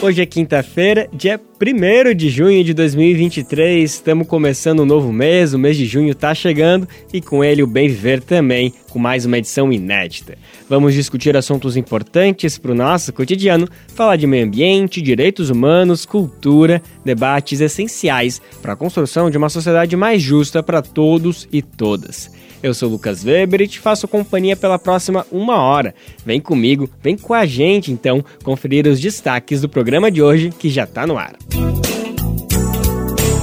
Hoje é quinta-feira, dia 1 de junho de 2023. Estamos começando um novo mês, o mês de junho está chegando e com ele o Bem Viver também, com mais uma edição inédita. Vamos discutir assuntos importantes para o nosso cotidiano, falar de meio ambiente, direitos humanos, cultura, debates essenciais para a construção de uma sociedade mais justa para todos e todas. Eu sou Lucas Weber e te faço companhia pela próxima uma hora. Vem comigo, vem com a gente então conferir os destaques do programa de hoje que já está no ar.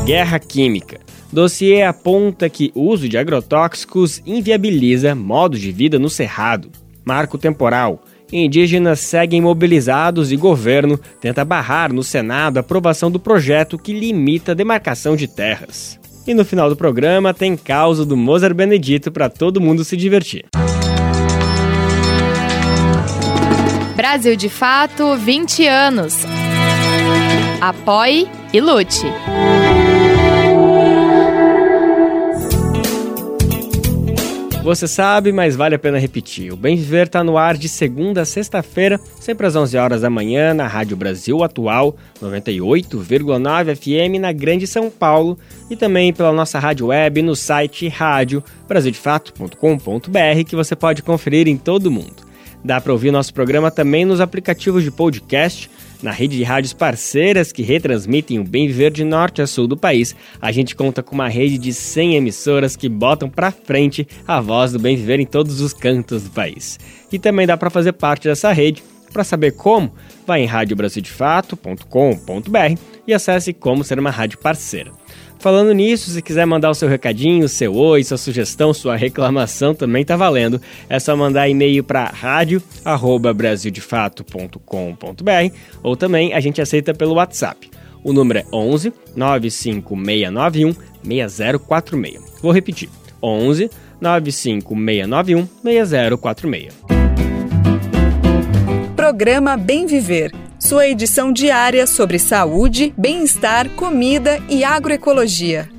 Guerra Química. Dossiê aponta que uso de agrotóxicos inviabiliza modos de vida no Cerrado. Marco temporal. Indígenas seguem mobilizados e governo tenta barrar no Senado a aprovação do projeto que limita a demarcação de terras. E no final do programa tem causa do Mozart Benedito para todo mundo se divertir. Brasil de Fato 20 anos. Apoie e lute. Você sabe, mas vale a pena repetir. O Bem Viver está no ar de segunda a sexta-feira, sempre às 11 horas da manhã, na Rádio Brasil Atual, 98,9 FM na Grande São Paulo e também pela nossa rádio web no site rádio brasildefato.com.br que você pode conferir em todo mundo. Dá para ouvir nosso programa também nos aplicativos de podcast na rede de rádios parceiras que retransmitem o bem viver de norte a sul do país, a gente conta com uma rede de 100 emissoras que botam para frente a voz do bem viver em todos os cantos do país. E também dá para fazer parte dessa rede. Para saber como, vá em radiobrasildefato.com.br e acesse como ser uma rádio parceira. Falando nisso, se quiser mandar o seu recadinho, seu oi, sua sugestão, sua reclamação também tá valendo. É só mandar e-mail para radio@brasildefato.com.br ou também a gente aceita pelo WhatsApp. O número é 11 95691 6046. Vou repetir. 11 95691 6046. Programa Bem Viver sua edição diária sobre saúde, bem-estar, comida e agroecologia.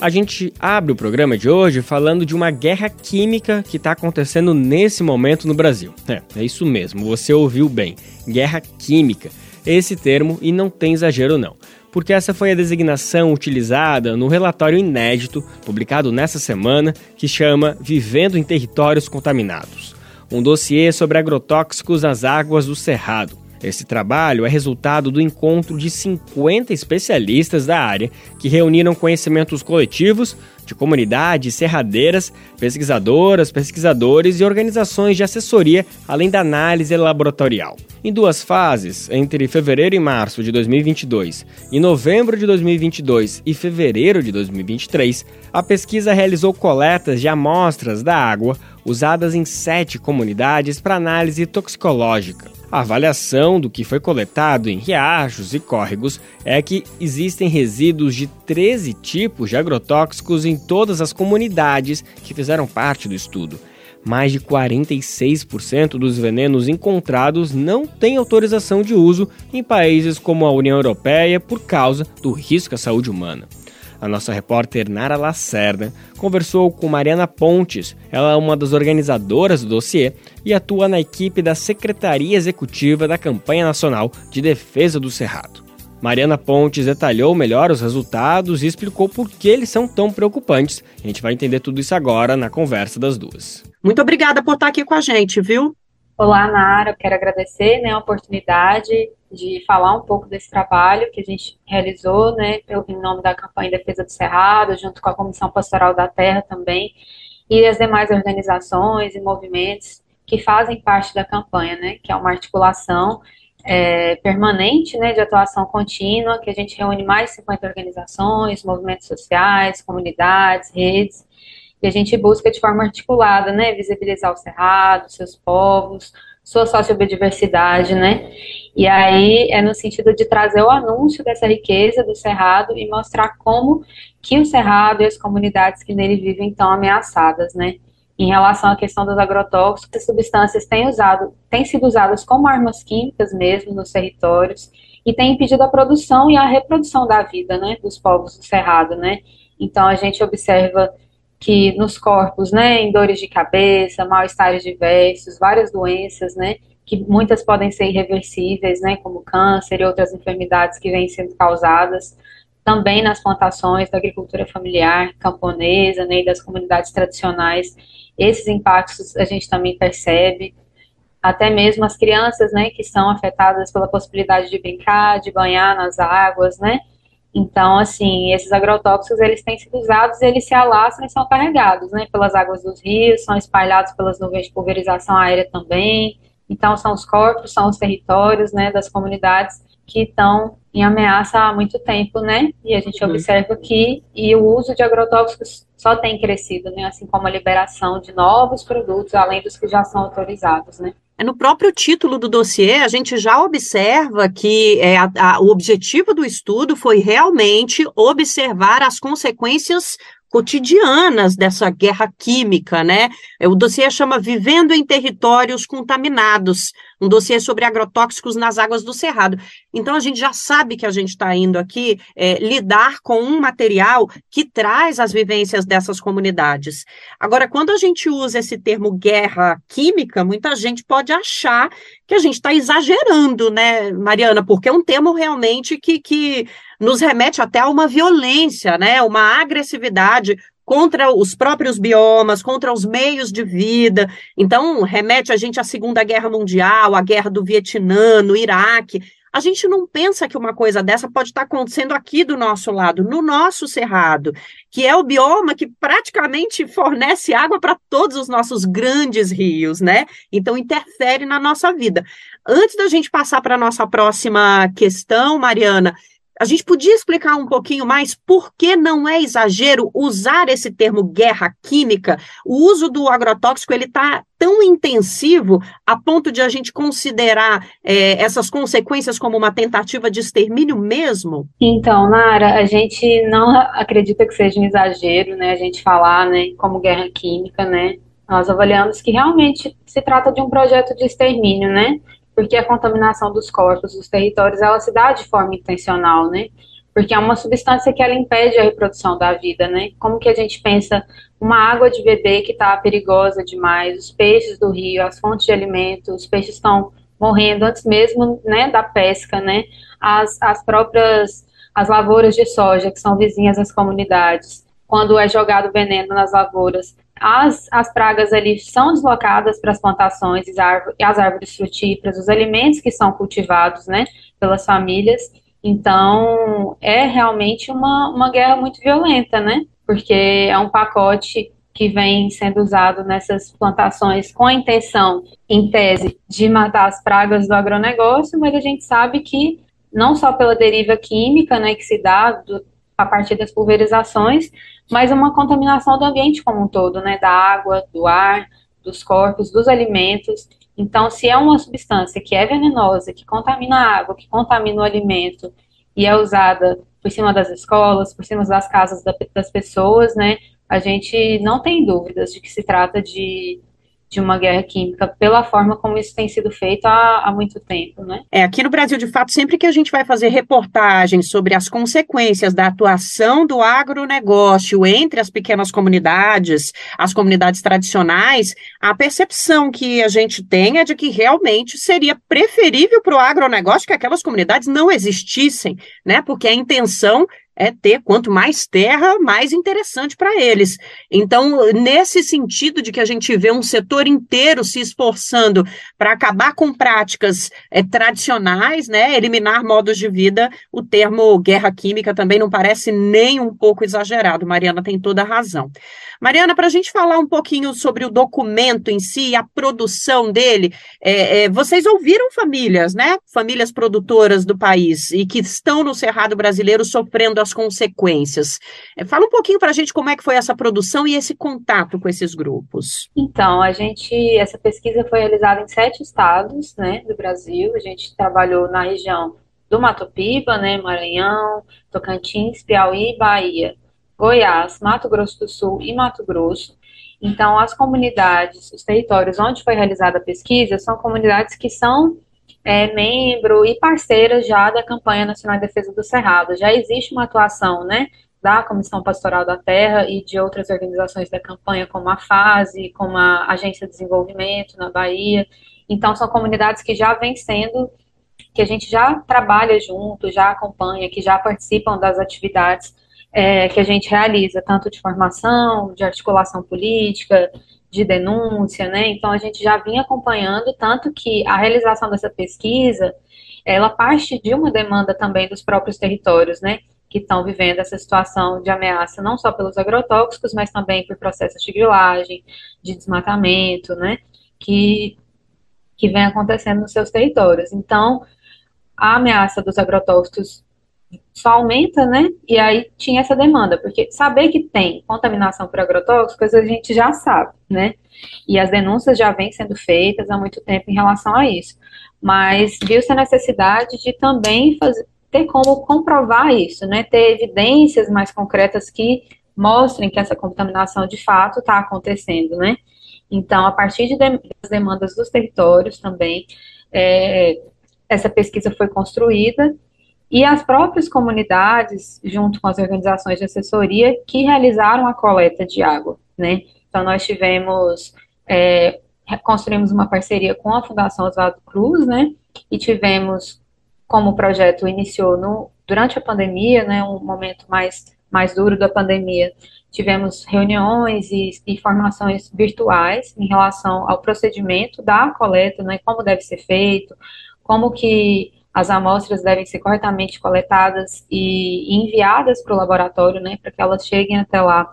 A gente abre o programa de hoje falando de uma guerra química que está acontecendo nesse momento no Brasil. É, é isso mesmo, você ouviu bem. Guerra química. Esse termo, e não tem exagero não porque essa foi a designação utilizada no relatório inédito publicado nessa semana que chama Vivendo em Territórios Contaminados um dossiê sobre agrotóxicos nas águas do Cerrado. Esse trabalho é resultado do encontro de 50 especialistas da área que reuniram conhecimentos coletivos de comunidades serradeiras, pesquisadoras, pesquisadores e organizações de assessoria, além da análise laboratorial. Em duas fases, entre fevereiro e março de 2022 e novembro de 2022 e fevereiro de 2023, a pesquisa realizou coletas de amostras da água usadas em sete comunidades para análise toxicológica. A avaliação do que foi coletado em riachos e córregos é que existem resíduos de 13 tipos de agrotóxicos em todas as comunidades que fizeram parte do estudo. Mais de 46% dos venenos encontrados não têm autorização de uso em países como a União Europeia por causa do risco à saúde humana. A nossa repórter Nara Lacerda conversou com Mariana Pontes. Ela é uma das organizadoras do dossiê e atua na equipe da Secretaria Executiva da Campanha Nacional de Defesa do Cerrado. Mariana Pontes detalhou melhor os resultados e explicou por que eles são tão preocupantes. A gente vai entender tudo isso agora na conversa das duas. Muito obrigada por estar aqui com a gente, viu? Olá, Nara. Eu quero agradecer né, a oportunidade de falar um pouco desse trabalho que a gente realizou, né, em nome da campanha Defesa do Cerrado, junto com a Comissão Pastoral da Terra também, e as demais organizações e movimentos que fazem parte da campanha, né, que é uma articulação é, permanente, né, de atuação contínua, que a gente reúne mais de 50 organizações, movimentos sociais, comunidades, redes, e a gente busca de forma articulada, né, visibilizar o Cerrado, seus povos, sua sociobiodiversidade, né? E aí é no sentido de trazer o anúncio dessa riqueza do Cerrado e mostrar como que o Cerrado e as comunidades que nele vivem estão ameaçadas, né? em relação à questão dos agrotóxicos, as substâncias têm, usado, têm sido usadas como armas químicas mesmo nos territórios e têm impedido a produção e a reprodução da vida, né, dos povos do Cerrado, né. Então a gente observa que nos corpos, né, em dores de cabeça, mal-estares diversos, várias doenças, né, que muitas podem ser irreversíveis, né, como câncer e outras enfermidades que vêm sendo causadas também nas plantações da agricultura familiar camponesa, né, e das comunidades tradicionais. Esses impactos a gente também percebe, até mesmo as crianças, né, que são afetadas pela possibilidade de brincar, de banhar nas águas, né, então, assim, esses agrotóxicos, eles têm sido usados, eles se alastram e são carregados, né, pelas águas dos rios, são espalhados pelas nuvens de pulverização aérea também. Então, são os corpos, são os territórios, né, das comunidades que estão em ameaça há muito tempo, né? E a gente uhum. observa que e o uso de agrotóxicos só tem crescido, né? Assim como a liberação de novos produtos, além dos que já são autorizados, né? É, no próprio título do dossiê, a gente já observa que é, a, a, o objetivo do estudo foi realmente observar as consequências cotidianas dessa guerra química, né? O dossiê chama Vivendo em Territórios Contaminados, um dossiê sobre agrotóxicos nas águas do Cerrado. Então, a gente já sabe que a gente está indo aqui é, lidar com um material que traz as vivências dessas comunidades. Agora, quando a gente usa esse termo guerra química, muita gente pode achar que a gente está exagerando, né, Mariana? Porque é um termo realmente que, que nos remete até a uma violência, né, uma agressividade contra os próprios biomas, contra os meios de vida. Então, remete a gente à Segunda Guerra Mundial, à Guerra do Vietnã, no Iraque. A gente não pensa que uma coisa dessa pode estar acontecendo aqui do nosso lado, no nosso cerrado, que é o bioma que praticamente fornece água para todos os nossos grandes rios, né? Então interfere na nossa vida. Antes da gente passar para a nossa próxima questão, Mariana, a gente podia explicar um pouquinho mais por que não é exagero usar esse termo guerra química? O uso do agrotóxico ele está tão intensivo a ponto de a gente considerar é, essas consequências como uma tentativa de extermínio mesmo? Então, Nara, a gente não acredita que seja um exagero, né? A gente falar, né, como guerra química, né? Nós avaliamos que realmente se trata de um projeto de extermínio, né? Porque a contaminação dos corpos, dos territórios, ela se dá de forma intencional, né? Porque é uma substância que ela impede a reprodução da vida, né? Como que a gente pensa uma água de bebê que está perigosa demais, os peixes do rio, as fontes de alimento, os peixes estão morrendo antes mesmo, né, da pesca, né? As, as próprias as lavouras de soja que são vizinhas às comunidades, quando é jogado veneno nas lavouras, as, as pragas ali são deslocadas para as plantações e as árvores frutíferas, os alimentos que são cultivados, né, pelas famílias. Então, é realmente uma, uma guerra muito violenta, né, porque é um pacote que vem sendo usado nessas plantações com a intenção, em tese, de matar as pragas do agronegócio, mas a gente sabe que não só pela deriva química, né, que se dá do, a partir das pulverizações, mas uma contaminação do ambiente como um todo, né, da água, do ar, dos corpos, dos alimentos. Então, se é uma substância que é venenosa, que contamina a água, que contamina o alimento e é usada por cima das escolas, por cima das casas das pessoas, né, a gente não tem dúvidas de que se trata de de uma guerra química pela forma como isso tem sido feito há, há, muito tempo, né? É, aqui no Brasil, de fato, sempre que a gente vai fazer reportagens sobre as consequências da atuação do agronegócio entre as pequenas comunidades, as comunidades tradicionais, a percepção que a gente tem é de que realmente seria preferível para o agronegócio que aquelas comunidades não existissem, né? Porque a intenção é ter quanto mais terra, mais interessante para eles. Então, nesse sentido de que a gente vê um setor inteiro se esforçando para acabar com práticas é, tradicionais, né, eliminar modos de vida, o termo guerra química também não parece nem um pouco exagerado. Mariana tem toda a razão. Mariana, para a gente falar um pouquinho sobre o documento em si, a produção dele, é, é, vocês ouviram famílias, né? Famílias produtoras do país e que estão no Cerrado brasileiro sofrendo as consequências. É, fala um pouquinho para a gente como é que foi essa produção e esse contato com esses grupos. Então, a gente, essa pesquisa foi realizada em sete estados, né, do Brasil. A gente trabalhou na região do Mato Piba, né, Maranhão, Tocantins, Piauí Bahia. Goiás, Mato Grosso do Sul e Mato Grosso. Então, as comunidades, os territórios onde foi realizada a pesquisa, são comunidades que são é, membro e parceiras já da campanha nacional de defesa do Cerrado. Já existe uma atuação, né, da Comissão Pastoral da Terra e de outras organizações da campanha, como a FASE, como a Agência de Desenvolvimento na Bahia. Então, são comunidades que já vêm sendo, que a gente já trabalha junto, já acompanha, que já participam das atividades é, que a gente realiza, tanto de formação, de articulação política, de denúncia, né? Então a gente já vinha acompanhando, tanto que a realização dessa pesquisa, ela parte de uma demanda também dos próprios territórios, né? Que estão vivendo essa situação de ameaça, não só pelos agrotóxicos, mas também por processos de grilagem, de desmatamento, né? Que, que vem acontecendo nos seus territórios. Então, a ameaça dos agrotóxicos só aumenta, né? E aí tinha essa demanda, porque saber que tem contaminação por agrotóxicos a gente já sabe, né? E as denúncias já vêm sendo feitas há muito tempo em relação a isso. Mas viu-se a necessidade de também fazer, ter como comprovar isso, né? Ter evidências mais concretas que mostrem que essa contaminação de fato está acontecendo, né? Então, a partir de das demandas dos territórios também, é, essa pesquisa foi construída e as próprias comunidades, junto com as organizações de assessoria, que realizaram a coleta de água, né? Então, nós tivemos, é, construímos uma parceria com a Fundação Oswaldo Cruz, né? E tivemos, como o projeto iniciou no, durante a pandemia, né? Um momento mais, mais duro da pandemia, tivemos reuniões e, e formações virtuais em relação ao procedimento da coleta, né? Como deve ser feito, como que as amostras devem ser corretamente coletadas e enviadas para o laboratório, né, para que elas cheguem até lá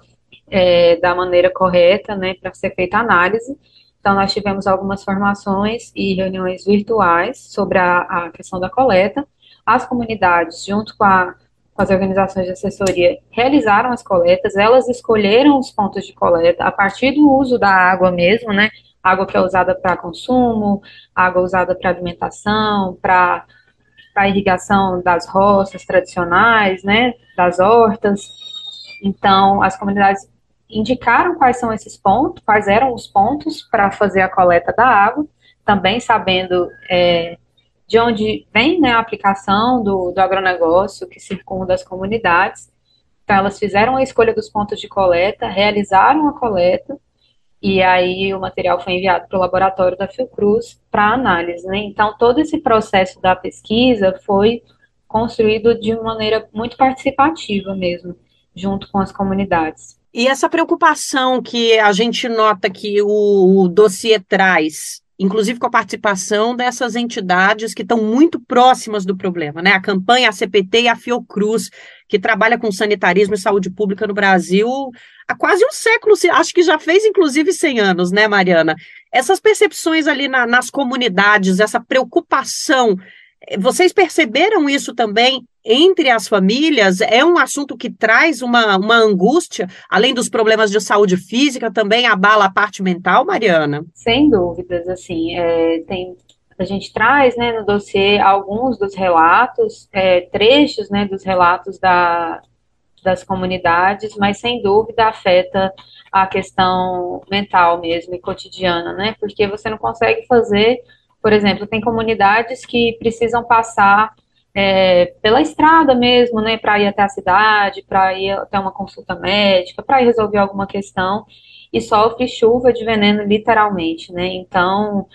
é, da maneira correta, né, para ser feita a análise. Então, nós tivemos algumas formações e reuniões virtuais sobre a, a questão da coleta. As comunidades, junto com, a, com as organizações de assessoria, realizaram as coletas, elas escolheram os pontos de coleta a partir do uso da água mesmo, né, água que é usada para consumo, água usada para alimentação, para para irrigação das roças tradicionais, né, das hortas. Então, as comunidades indicaram quais são esses pontos, quais eram os pontos para fazer a coleta da água, também sabendo é, de onde vem né, a aplicação do, do agronegócio que circunda as comunidades. Então, elas fizeram a escolha dos pontos de coleta, realizaram a coleta, e aí o material foi enviado para o laboratório da Fiocruz para análise, né? Então todo esse processo da pesquisa foi construído de maneira muito participativa mesmo, junto com as comunidades. E essa preocupação que a gente nota que o, o dossiê traz inclusive com a participação dessas entidades que estão muito próximas do problema, né? A campanha, a CPT e a Fiocruz, que trabalha com sanitarismo e saúde pública no Brasil há quase um século, acho que já fez inclusive 100 anos, né, Mariana? Essas percepções ali na, nas comunidades, essa preocupação vocês perceberam isso também entre as famílias? É um assunto que traz uma, uma angústia, além dos problemas de saúde física, também abala a parte mental, Mariana? Sem dúvidas, assim, é, tem, a gente traz né, no dossiê alguns dos relatos, é, trechos né, dos relatos da, das comunidades, mas sem dúvida afeta a questão mental mesmo e cotidiana, né? Porque você não consegue fazer por exemplo, tem comunidades que precisam passar é, pela estrada mesmo, né, para ir até a cidade, para ir até uma consulta médica, para ir resolver alguma questão, e sofre chuva de veneno literalmente, né? Então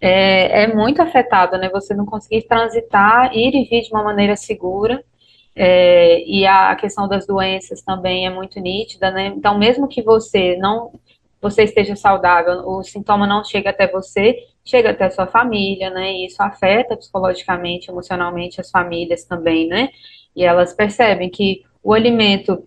é, é muito afetado, né? Você não conseguir transitar, ir e vir de uma maneira segura. É, e a questão das doenças também é muito nítida, né? Então, mesmo que você não você esteja saudável, o sintoma não chega até você, chega até a sua família, né? E isso afeta psicologicamente, emocionalmente as famílias também, né? E elas percebem que o alimento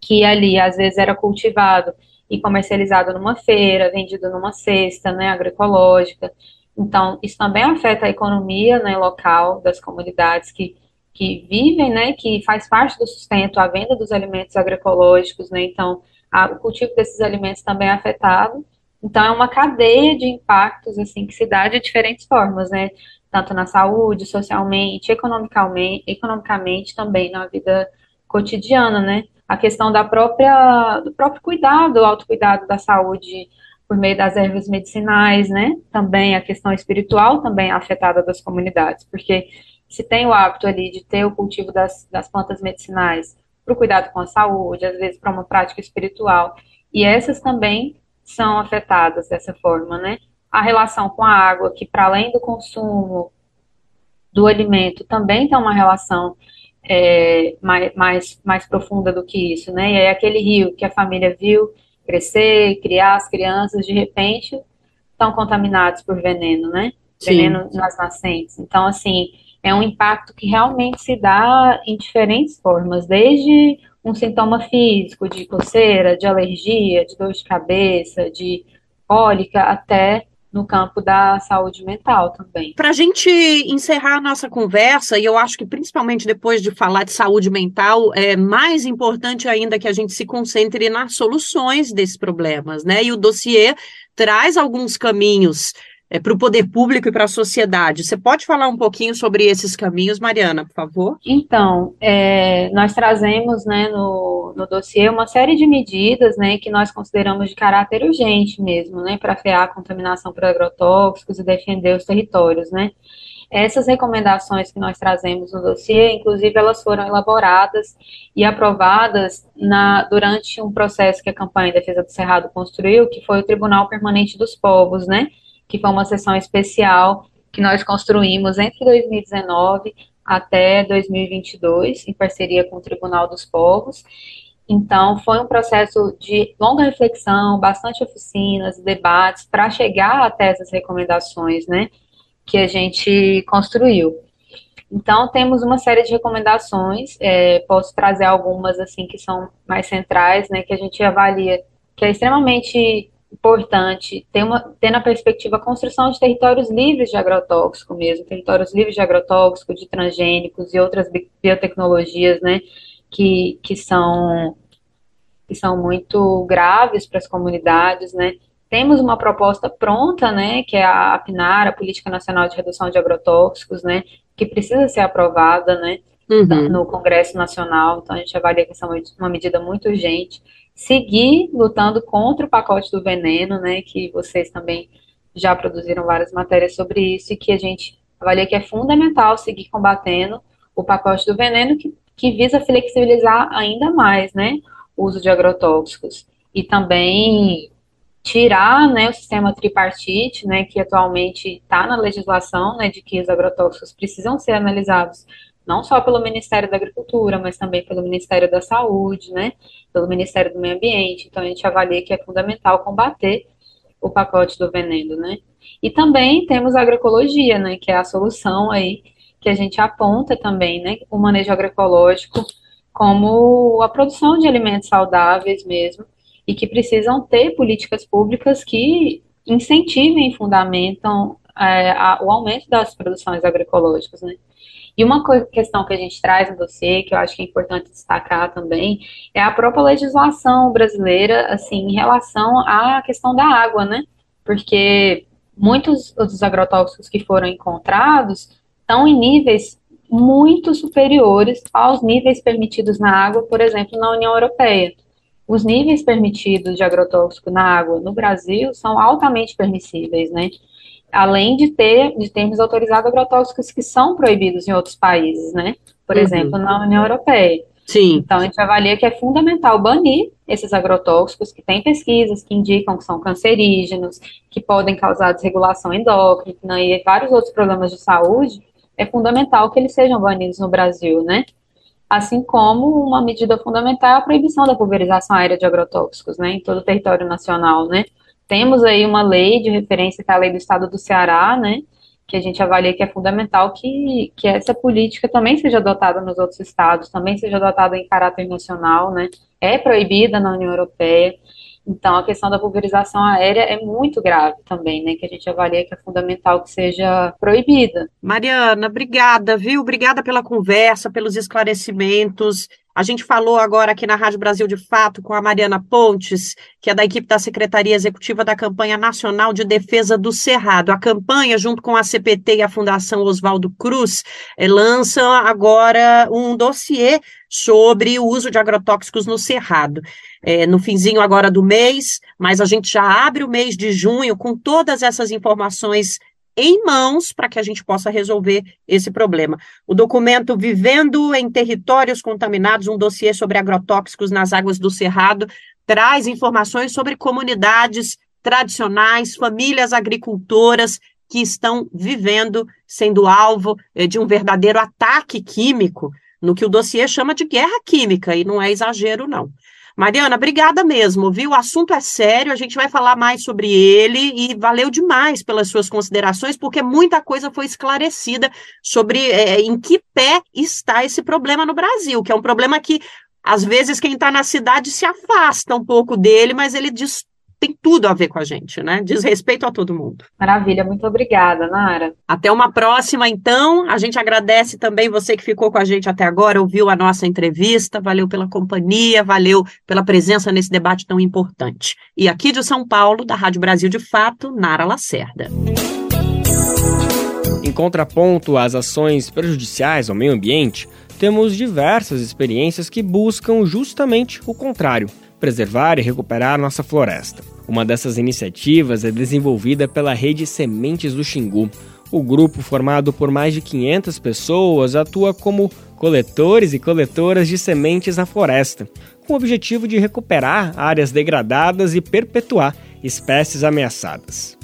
que ali às vezes era cultivado e comercializado numa feira, vendido numa cesta, né, agroecológica. Então, isso também afeta a economia, né, local das comunidades que que vivem, né, que faz parte do sustento a venda dos alimentos agroecológicos, né? Então, a, o cultivo desses alimentos também é afetado. Então, é uma cadeia de impactos, assim, que se dá de diferentes formas, né? Tanto na saúde, socialmente, economicamente, economicamente também na vida cotidiana, né? a questão da própria, do próprio cuidado, autocuidado da saúde por meio das ervas medicinais, né? Também a questão espiritual também é afetada das comunidades, porque se tem o hábito ali de ter o cultivo das, das plantas medicinais para o cuidado com a saúde, às vezes para uma prática espiritual, e essas também são afetadas dessa forma, né? A relação com a água, que para além do consumo do alimento, também tem uma relação é, mais, mais, mais profunda do que isso, né? E aí aquele rio que a família viu crescer, criar as crianças, de repente estão contaminados por veneno, né? Sim. Veneno nas nascentes. Então, assim, é um impacto que realmente se dá em diferentes formas, desde um sintoma físico de coceira, de alergia, de dor de cabeça, de cólica, até no campo da saúde mental também. Para a gente encerrar a nossa conversa, e eu acho que principalmente depois de falar de saúde mental, é mais importante ainda que a gente se concentre nas soluções desses problemas, né? E o dossiê traz alguns caminhos é, para o poder público e para a sociedade. Você pode falar um pouquinho sobre esses caminhos, Mariana, por favor? Então, é, nós trazemos né, no, no dossiê uma série de medidas né, que nós consideramos de caráter urgente mesmo, né, para frear a contaminação por agrotóxicos e defender os territórios, né. Essas recomendações que nós trazemos no dossiê, inclusive, elas foram elaboradas e aprovadas na, durante um processo que a campanha de defesa do Cerrado construiu, que foi o Tribunal Permanente dos Povos, né, que foi uma sessão especial que nós construímos entre 2019 até 2022, em parceria com o Tribunal dos Povos. Então, foi um processo de longa reflexão, bastante oficinas, debates, para chegar até essas recomendações, né, que a gente construiu. Então, temos uma série de recomendações, é, posso trazer algumas, assim, que são mais centrais, né, que a gente avalia que é extremamente importante ter, uma, ter na perspectiva a construção de territórios livres de agrotóxico mesmo, territórios livres de agrotóxico, de transgênicos e outras biotecnologias, né, que, que são que são muito graves para as comunidades, né. Temos uma proposta pronta, né, que é a APNAR, a Política Nacional de Redução de Agrotóxicos, né, que precisa ser aprovada, né, uhum. no Congresso Nacional, então a gente avalia que essa é uma medida muito urgente seguir lutando contra o pacote do veneno, né, que vocês também já produziram várias matérias sobre isso e que a gente avalia que é fundamental seguir combatendo o pacote do veneno que, que visa flexibilizar ainda mais, né, o uso de agrotóxicos. E também tirar, né, o sistema tripartite, né, que atualmente está na legislação, né, de que os agrotóxicos precisam ser analisados não só pelo Ministério da Agricultura, mas também pelo Ministério da Saúde, né, pelo Ministério do Meio Ambiente. Então, a gente avalia que é fundamental combater o pacote do veneno, né. E também temos a agroecologia, né, que é a solução aí que a gente aponta também, né, o manejo agroecológico como a produção de alimentos saudáveis mesmo, e que precisam ter políticas públicas que incentivem e fundamentam é, a, o aumento das produções agroecológicas, né. E uma questão que a gente traz no dossiê, que eu acho que é importante destacar também, é a própria legislação brasileira, assim, em relação à questão da água, né? Porque muitos dos agrotóxicos que foram encontrados estão em níveis muito superiores aos níveis permitidos na água, por exemplo, na União Europeia. Os níveis permitidos de agrotóxico na água no Brasil são altamente permissíveis, né? Além de ter de termos autorizado agrotóxicos que são proibidos em outros países, né? Por uhum. exemplo, na União Europeia. Sim. Então, a gente avalia que é fundamental banir esses agrotóxicos que têm pesquisas que indicam que são cancerígenos, que podem causar desregulação endócrina e vários outros problemas de saúde. É fundamental que eles sejam banidos no Brasil, né? Assim como uma medida fundamental é a proibição da pulverização aérea de agrotóxicos, né, em todo o território nacional, né? Temos aí uma lei de referência, que é a lei do estado do Ceará, né, que a gente avalia que é fundamental que, que essa política também seja adotada nos outros estados, também seja adotada em caráter nacional, né, é proibida na União Europeia, então a questão da pulverização aérea é muito grave também, né, que a gente avalia que é fundamental que seja proibida. Mariana, obrigada, viu, obrigada pela conversa, pelos esclarecimentos, A gente falou agora aqui na Rádio Brasil de Fato com a Mariana Pontes, que é da equipe da Secretaria Executiva da Campanha Nacional de Defesa do Cerrado. A campanha, junto com a CPT e a Fundação Oswaldo Cruz, eh, lança agora um dossiê sobre o uso de agrotóxicos no cerrado. É, no finzinho agora do mês, mas a gente já abre o mês de junho com todas essas informações em mãos para que a gente possa resolver esse problema. O documento Vivendo em Territórios Contaminados, um dossiê sobre agrotóxicos nas águas do Cerrado, traz informações sobre comunidades tradicionais, famílias agricultoras que estão vivendo, sendo alvo eh, de um verdadeiro ataque químico, no que o dossiê chama de guerra química, e não é exagero, não. Mariana, obrigada mesmo, viu? O assunto é sério, a gente vai falar mais sobre ele e valeu demais pelas suas considerações, porque muita coisa foi esclarecida sobre é, em que pé está esse problema no Brasil, que é um problema que às vezes quem está na cidade se afasta um pouco dele, mas ele diz tem tudo a ver com a gente, né? Diz respeito a todo mundo. Maravilha, muito obrigada, Nara. Até uma próxima, então. A gente agradece também você que ficou com a gente até agora, ouviu a nossa entrevista, valeu pela companhia, valeu pela presença nesse debate tão importante. E aqui de São Paulo, da Rádio Brasil de Fato, Nara Lacerda. Em contraponto às ações prejudiciais ao meio ambiente, temos diversas experiências que buscam justamente o contrário preservar e recuperar nossa floresta. Uma dessas iniciativas é desenvolvida pela Rede Sementes do Xingu. O grupo, formado por mais de 500 pessoas, atua como coletores e coletoras de sementes na floresta, com o objetivo de recuperar áreas degradadas e perpetuar espécies ameaçadas.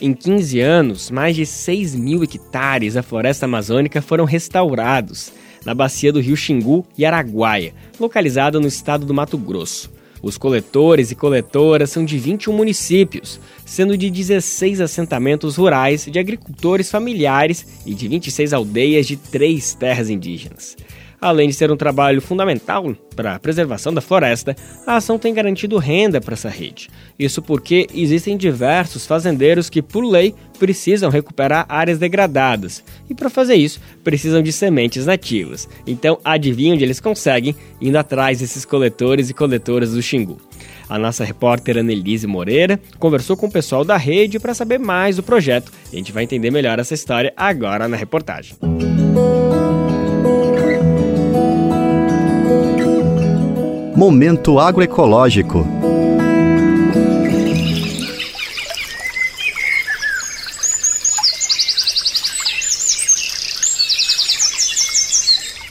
Em 15 anos, mais de 6 mil hectares da floresta amazônica foram restaurados na bacia do rio Xingu e Araguaia, localizada no estado do Mato Grosso. Os coletores e coletoras são de 21 municípios, sendo de 16 assentamentos rurais de agricultores familiares e de 26 aldeias de três terras indígenas. Além de ser um trabalho fundamental para a preservação da floresta, a ação tem garantido renda para essa rede. Isso porque existem diversos fazendeiros que, por lei, precisam recuperar áreas degradadas e, para fazer isso, precisam de sementes nativas. Então, adivinha onde eles conseguem? Indo atrás desses coletores e coletoras do Xingu. A nossa repórter Annelise Moreira conversou com o pessoal da rede para saber mais do projeto a gente vai entender melhor essa história agora na reportagem. Momento agroecológico.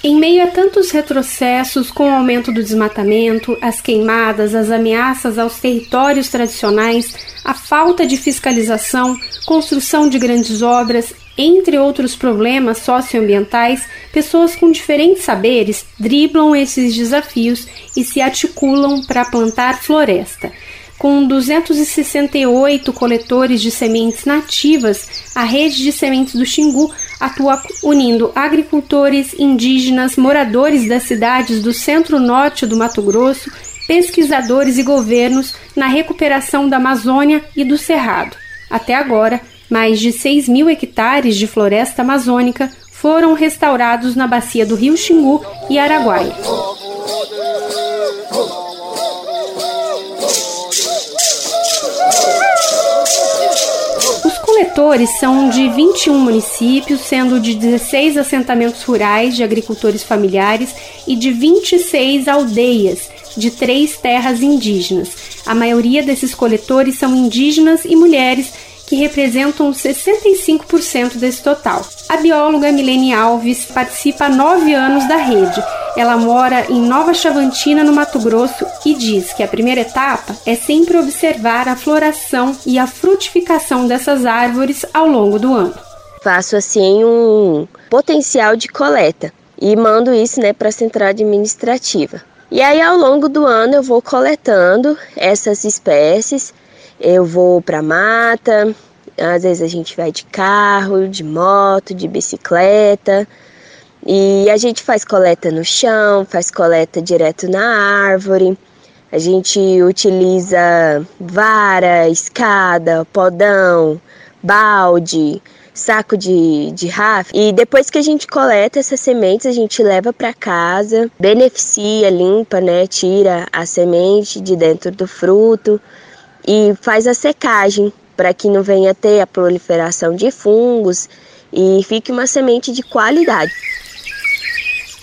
Em meio a tantos retrocessos com o aumento do desmatamento, as queimadas, as ameaças aos territórios tradicionais, a falta de fiscalização, construção de grandes obras, entre outros problemas socioambientais, pessoas com diferentes saberes driblam esses desafios e se articulam para plantar floresta. Com 268 coletores de sementes nativas, a rede de sementes do Xingu atua unindo agricultores, indígenas, moradores das cidades do centro-norte do Mato Grosso, pesquisadores e governos na recuperação da Amazônia e do Cerrado. Até agora, mais de 6 mil hectares de floresta amazônica foram restaurados na bacia do Rio Xingu e Araguaia. Os coletores são de 21 municípios, sendo de 16 assentamentos rurais de agricultores familiares e de 26 aldeias de três terras indígenas. A maioria desses coletores são indígenas e mulheres que representam 65% desse total. A bióloga Milene Alves participa há nove anos da rede. Ela mora em Nova Chavantina, no Mato Grosso, e diz que a primeira etapa é sempre observar a floração e a frutificação dessas árvores ao longo do ano. Faço assim um potencial de coleta e mando isso né, para a central administrativa. E aí, ao longo do ano, eu vou coletando essas espécies eu vou para mata, às vezes a gente vai de carro, de moto, de bicicleta. E a gente faz coleta no chão, faz coleta direto na árvore. A gente utiliza vara, escada, podão, balde, saco de, de RAF. E depois que a gente coleta essas sementes, a gente leva para casa, beneficia, limpa, né? Tira a semente de dentro do fruto e faz a secagem para que não venha ter a proliferação de fungos e fique uma semente de qualidade.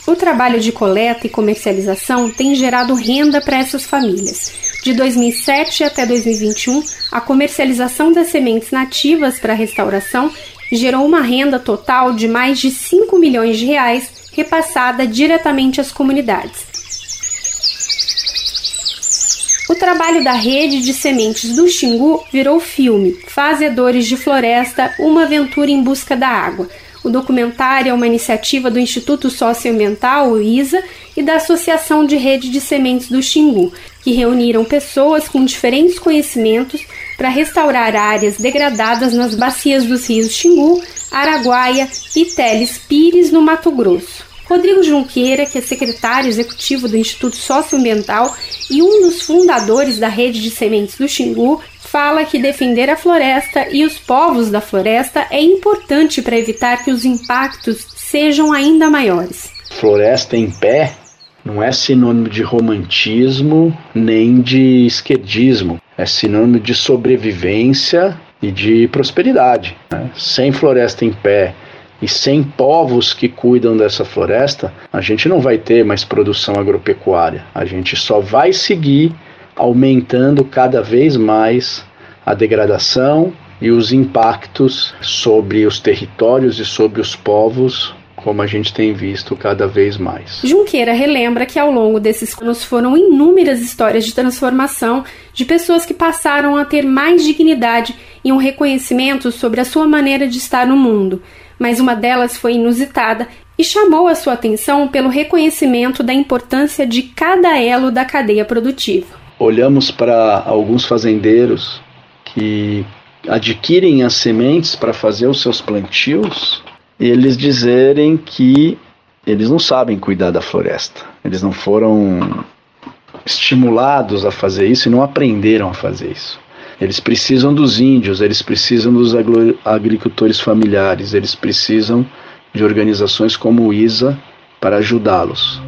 O trabalho de coleta e comercialização tem gerado renda para essas famílias. De 2007 até 2021, a comercialização das sementes nativas para restauração gerou uma renda total de mais de 5 milhões de reais repassada diretamente às comunidades. O trabalho da rede de sementes do Xingu virou filme Fazedores de Floresta Uma Aventura em Busca da Água. O documentário é uma iniciativa do Instituto Socioambiental, o ISA, e da Associação de Rede de Sementes do Xingu, que reuniram pessoas com diferentes conhecimentos para restaurar áreas degradadas nas bacias dos rios Xingu, Araguaia e Teles Pires, no Mato Grosso. Rodrigo Junqueira, que é secretário executivo do Instituto Socioambiental e um dos fundadores da rede de sementes do Xingu, fala que defender a floresta e os povos da floresta é importante para evitar que os impactos sejam ainda maiores. Floresta em pé não é sinônimo de romantismo nem de esquerdismo, é sinônimo de sobrevivência e de prosperidade. Né? Sem floresta em pé e sem povos que cuidam dessa floresta, a gente não vai ter mais produção agropecuária. A gente só vai seguir aumentando cada vez mais a degradação e os impactos sobre os territórios e sobre os povos como a gente tem visto cada vez mais. Junqueira relembra que ao longo desses anos foram inúmeras histórias de transformação de pessoas que passaram a ter mais dignidade e um reconhecimento sobre a sua maneira de estar no mundo, mas uma delas foi inusitada e chamou a sua atenção pelo reconhecimento da importância de cada elo da cadeia produtiva. Olhamos para alguns fazendeiros que adquirem as sementes para fazer os seus plantios eles dizerem que eles não sabem cuidar da floresta. Eles não foram estimulados a fazer isso e não aprenderam a fazer isso. Eles precisam dos índios, eles precisam dos agricultores familiares, eles precisam de organizações como o ISA para ajudá-los.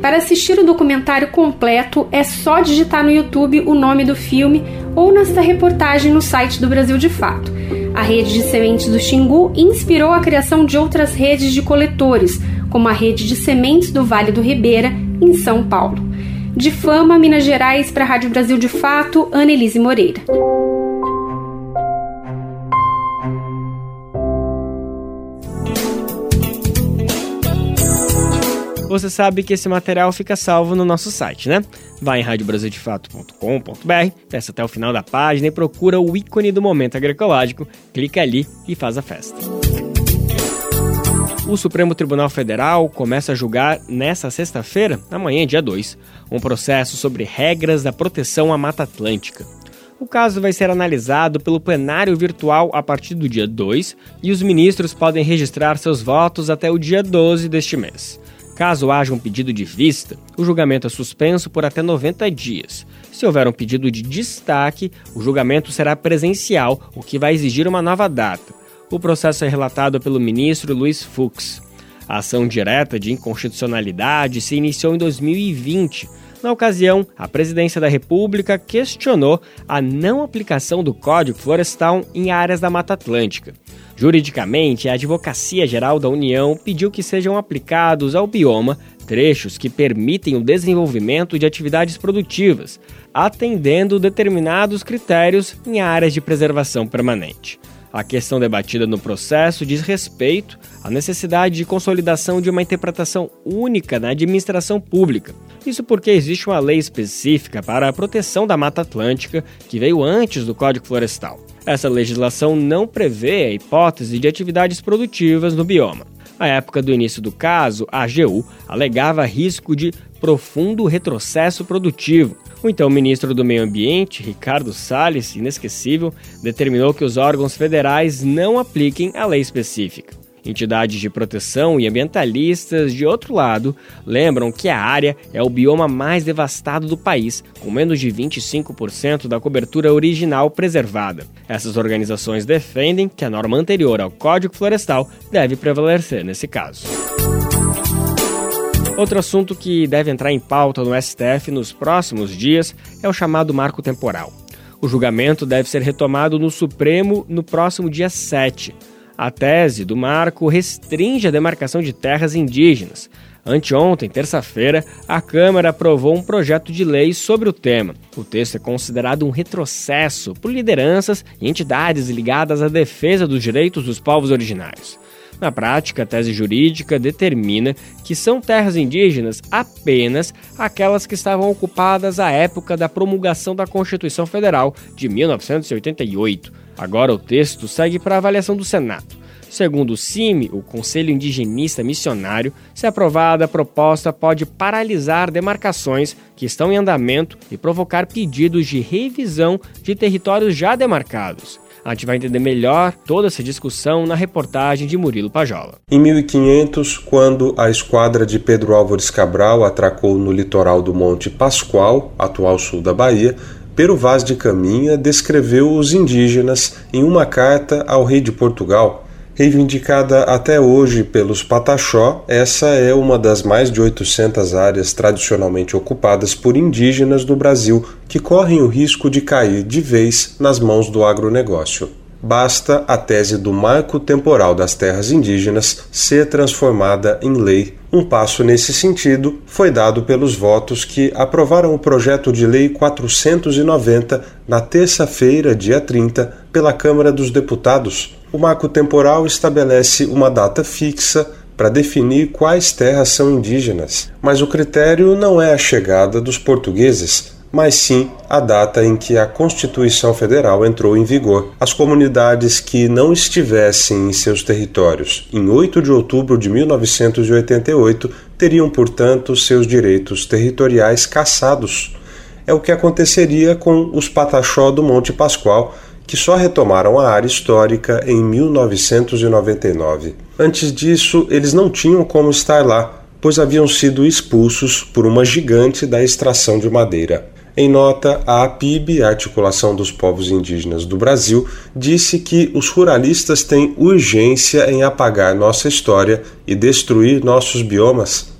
Para assistir o documentário completo, é só digitar no YouTube o nome do filme ou nesta reportagem no site do Brasil de Fato. A rede de sementes do Xingu inspirou a criação de outras redes de coletores, como a rede de sementes do Vale do Ribeira, em São Paulo. De Fama, Minas Gerais, para a Rádio Brasil de Fato, Annelise Moreira. você sabe que esse material fica salvo no nosso site, né? Vai em radiobrasildefato.com.br, desce até o final da página e procura o ícone do Momento Agroecológico, clica ali e faz a festa. O Supremo Tribunal Federal começa a julgar nesta sexta-feira, amanhã, dia 2, um processo sobre regras da proteção à Mata Atlântica. O caso vai ser analisado pelo plenário virtual a partir do dia 2 e os ministros podem registrar seus votos até o dia 12 deste mês. Caso haja um pedido de vista, o julgamento é suspenso por até 90 dias. Se houver um pedido de destaque, o julgamento será presencial, o que vai exigir uma nova data. O processo é relatado pelo ministro Luiz Fux. A ação direta de inconstitucionalidade se iniciou em 2020. Na ocasião, a presidência da República questionou a não aplicação do Código Florestal em áreas da Mata Atlântica. Juridicamente, a Advocacia Geral da União pediu que sejam aplicados ao bioma trechos que permitem o desenvolvimento de atividades produtivas, atendendo determinados critérios em áreas de preservação permanente. A questão debatida no processo diz respeito à necessidade de consolidação de uma interpretação única na administração pública. Isso porque existe uma lei específica para a proteção da Mata Atlântica que veio antes do Código Florestal. Essa legislação não prevê a hipótese de atividades produtivas no bioma. À época do início do caso, a AGU alegava risco de profundo retrocesso produtivo. O então ministro do Meio Ambiente, Ricardo Salles, inesquecível, determinou que os órgãos federais não apliquem a lei específica. Entidades de proteção e ambientalistas, de outro lado, lembram que a área é o bioma mais devastado do país, com menos de 25% da cobertura original preservada. Essas organizações defendem que a norma anterior ao Código Florestal deve prevalecer nesse caso. Outro assunto que deve entrar em pauta no STF nos próximos dias é o chamado marco temporal. O julgamento deve ser retomado no Supremo no próximo dia 7. A tese do marco restringe a demarcação de terras indígenas. Anteontem, terça-feira, a Câmara aprovou um projeto de lei sobre o tema. O texto é considerado um retrocesso por lideranças e entidades ligadas à defesa dos direitos dos povos originários. Na prática, a tese jurídica determina que são terras indígenas apenas aquelas que estavam ocupadas à época da promulgação da Constituição Federal de 1988. Agora o texto segue para avaliação do Senado. Segundo o CIMI, o Conselho Indigenista Missionário, se aprovada a proposta pode paralisar demarcações que estão em andamento e provocar pedidos de revisão de territórios já demarcados. A gente vai entender melhor toda essa discussão na reportagem de Murilo Pajola. Em 1500, quando a esquadra de Pedro Álvares Cabral atracou no litoral do Monte Pascoal, atual sul da Bahia, Pero Vaz de Caminha descreveu os indígenas em uma carta ao rei de Portugal, Reivindicada até hoje pelos Pataxó, essa é uma das mais de 800 áreas tradicionalmente ocupadas por indígenas no Brasil que correm o risco de cair de vez nas mãos do agronegócio. Basta a tese do marco temporal das terras indígenas ser transformada em lei. Um passo nesse sentido foi dado pelos votos que aprovaram o projeto de lei 490 na terça-feira, dia 30, pela Câmara dos Deputados o marco temporal estabelece uma data fixa para definir quais terras são indígenas, mas o critério não é a chegada dos portugueses, mas sim a data em que a Constituição Federal entrou em vigor. As comunidades que não estivessem em seus territórios em 8 de outubro de 1988 teriam, portanto, seus direitos territoriais cassados. É o que aconteceria com os Pataxó do Monte Pascoal que só retomaram a área histórica em 1999. Antes disso, eles não tinham como estar lá, pois haviam sido expulsos por uma gigante da extração de madeira. Em nota, a APIB, a Articulação dos Povos Indígenas do Brasil, disse que os ruralistas têm urgência em apagar nossa história e destruir nossos biomas.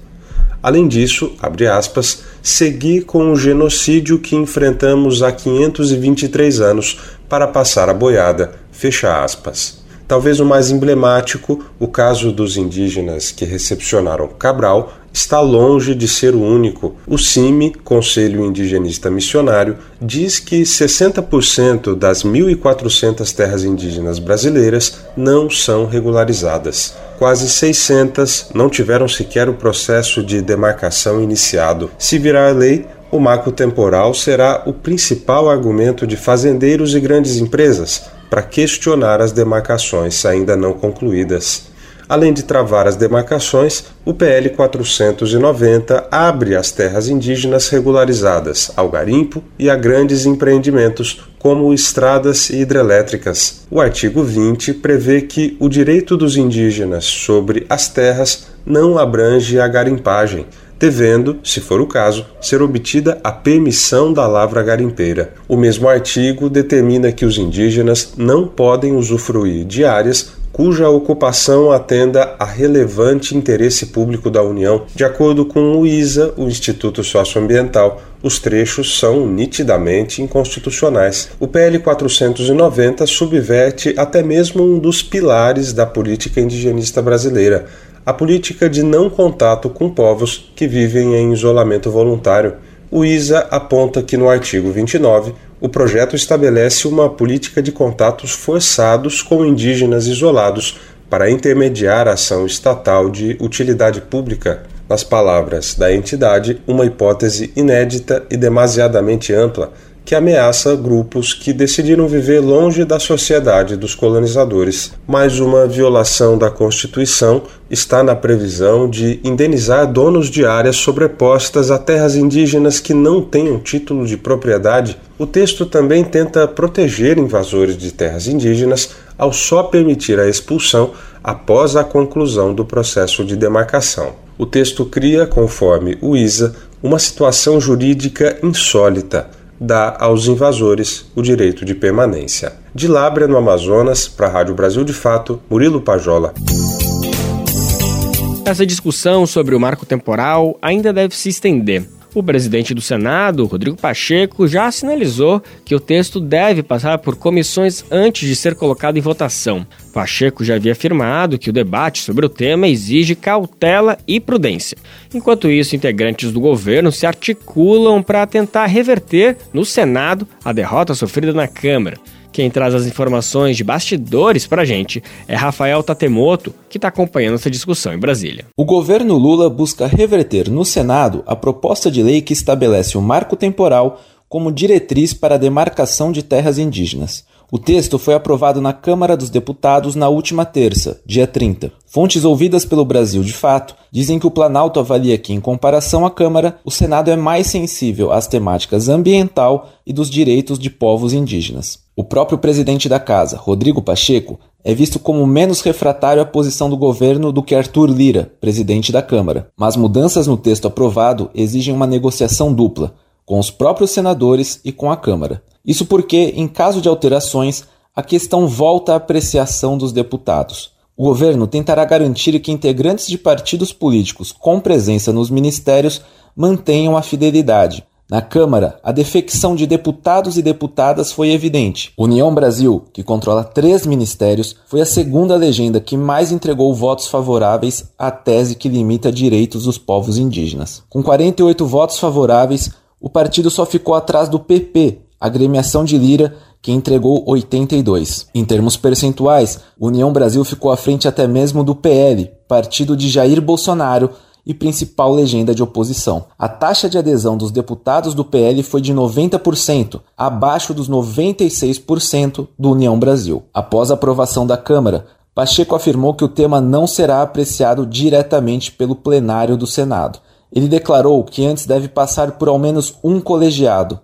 Além disso, abre aspas, seguir com o genocídio que enfrentamos há 523 anos para passar a boiada. Fecha aspas. Talvez o mais emblemático, o caso dos indígenas que recepcionaram Cabral, está longe de ser o único. O CIMI, Conselho Indigenista Missionário, diz que 60% das 1.400 terras indígenas brasileiras não são regularizadas. Quase 600 não tiveram sequer o processo de demarcação iniciado. Se virar lei, o marco temporal será o principal argumento de fazendeiros e grandes empresas para questionar as demarcações ainda não concluídas. Além de travar as demarcações, o PL 490 abre as terras indígenas regularizadas ao garimpo e a grandes empreendimentos, como estradas e hidrelétricas. O artigo 20 prevê que o direito dos indígenas sobre as terras não abrange a garimpagem, devendo, se for o caso, ser obtida a permissão da lavra garimpeira. O mesmo artigo determina que os indígenas não podem usufruir de áreas cuja ocupação atenda a relevante interesse público da União. De acordo com o ISA, o Instituto Socioambiental, os trechos são nitidamente inconstitucionais. O PL 490 subverte até mesmo um dos pilares da política indigenista brasileira, a política de não contato com povos que vivem em isolamento voluntário. O ISA aponta que no artigo 29 o projeto estabelece uma política de contatos forçados com indígenas isolados para intermediar a ação estatal de utilidade pública. Nas palavras da entidade, uma hipótese inédita e demasiadamente ampla que ameaça grupos que decidiram viver longe da sociedade dos colonizadores. Mais uma violação da Constituição está na previsão de indenizar donos de áreas sobrepostas a terras indígenas que não tenham título de propriedade. O texto também tenta proteger invasores de terras indígenas ao só permitir a expulsão após a conclusão do processo de demarcação. O texto cria, conforme o ISA, uma situação jurídica insólita, dá aos invasores o direito de permanência. De Lábrea, no Amazonas, para a Rádio Brasil de Fato, Murilo Pajola. Essa discussão sobre o marco temporal ainda deve se estender. O presidente do Senado, Rodrigo Pacheco, já sinalizou que o texto deve passar por comissões antes de ser colocado em votação. Pacheco já havia afirmado que o debate sobre o tema exige cautela e prudência. Enquanto isso, integrantes do governo se articulam para tentar reverter no Senado a derrota sofrida na Câmara. Quem traz as informações de bastidores para a gente é Rafael Tatemoto, que está acompanhando essa discussão em Brasília. O governo Lula busca reverter no Senado a proposta de lei que estabelece o marco temporal como diretriz para a demarcação de terras indígenas. O texto foi aprovado na Câmara dos Deputados na última terça, dia 30. Fontes ouvidas pelo Brasil de Fato dizem que o Planalto avalia que, em comparação à Câmara, o Senado é mais sensível às temáticas ambiental e dos direitos de povos indígenas. O próprio presidente da casa, Rodrigo Pacheco, é visto como menos refratário à posição do governo do que Arthur Lira, presidente da Câmara. Mas mudanças no texto aprovado exigem uma negociação dupla, com os próprios senadores e com a Câmara. Isso porque, em caso de alterações, a questão volta à apreciação dos deputados. O governo tentará garantir que integrantes de partidos políticos com presença nos ministérios mantenham a fidelidade. Na Câmara, a defecção de deputados e deputadas foi evidente. União Brasil, que controla três ministérios, foi a segunda legenda que mais entregou votos favoráveis à tese que limita direitos dos povos indígenas. Com 48 votos favoráveis, o partido só ficou atrás do PP, a agremiação de Lira, que entregou 82. Em termos percentuais, União Brasil ficou à frente até mesmo do PL, partido de Jair Bolsonaro e principal legenda de oposição. A taxa de adesão dos deputados do PL foi de 90%, abaixo dos 96% do União Brasil. Após a aprovação da Câmara, Pacheco afirmou que o tema não será apreciado diretamente pelo plenário do Senado. Ele declarou que antes deve passar por ao menos um colegiado,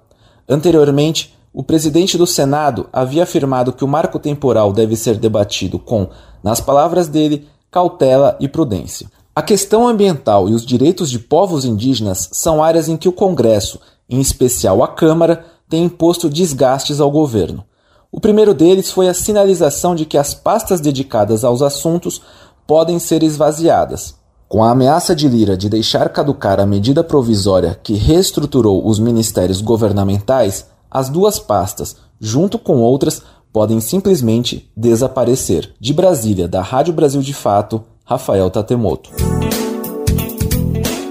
Anteriormente, o presidente do Senado havia afirmado que o marco temporal deve ser debatido com, nas palavras dele, cautela e prudência. A questão ambiental e os direitos de povos indígenas são áreas em que o Congresso, em especial a Câmara, tem imposto desgastes ao governo. O primeiro deles foi a sinalização de que as pastas dedicadas aos assuntos podem ser esvaziadas. Com a ameaça de Lira de deixar caducar a medida provisória que reestruturou os ministérios governamentais, as duas pastas, junto com outras, podem simplesmente desaparecer. De Brasília, da Rádio Brasil de Fato, Rafael Tatemoto.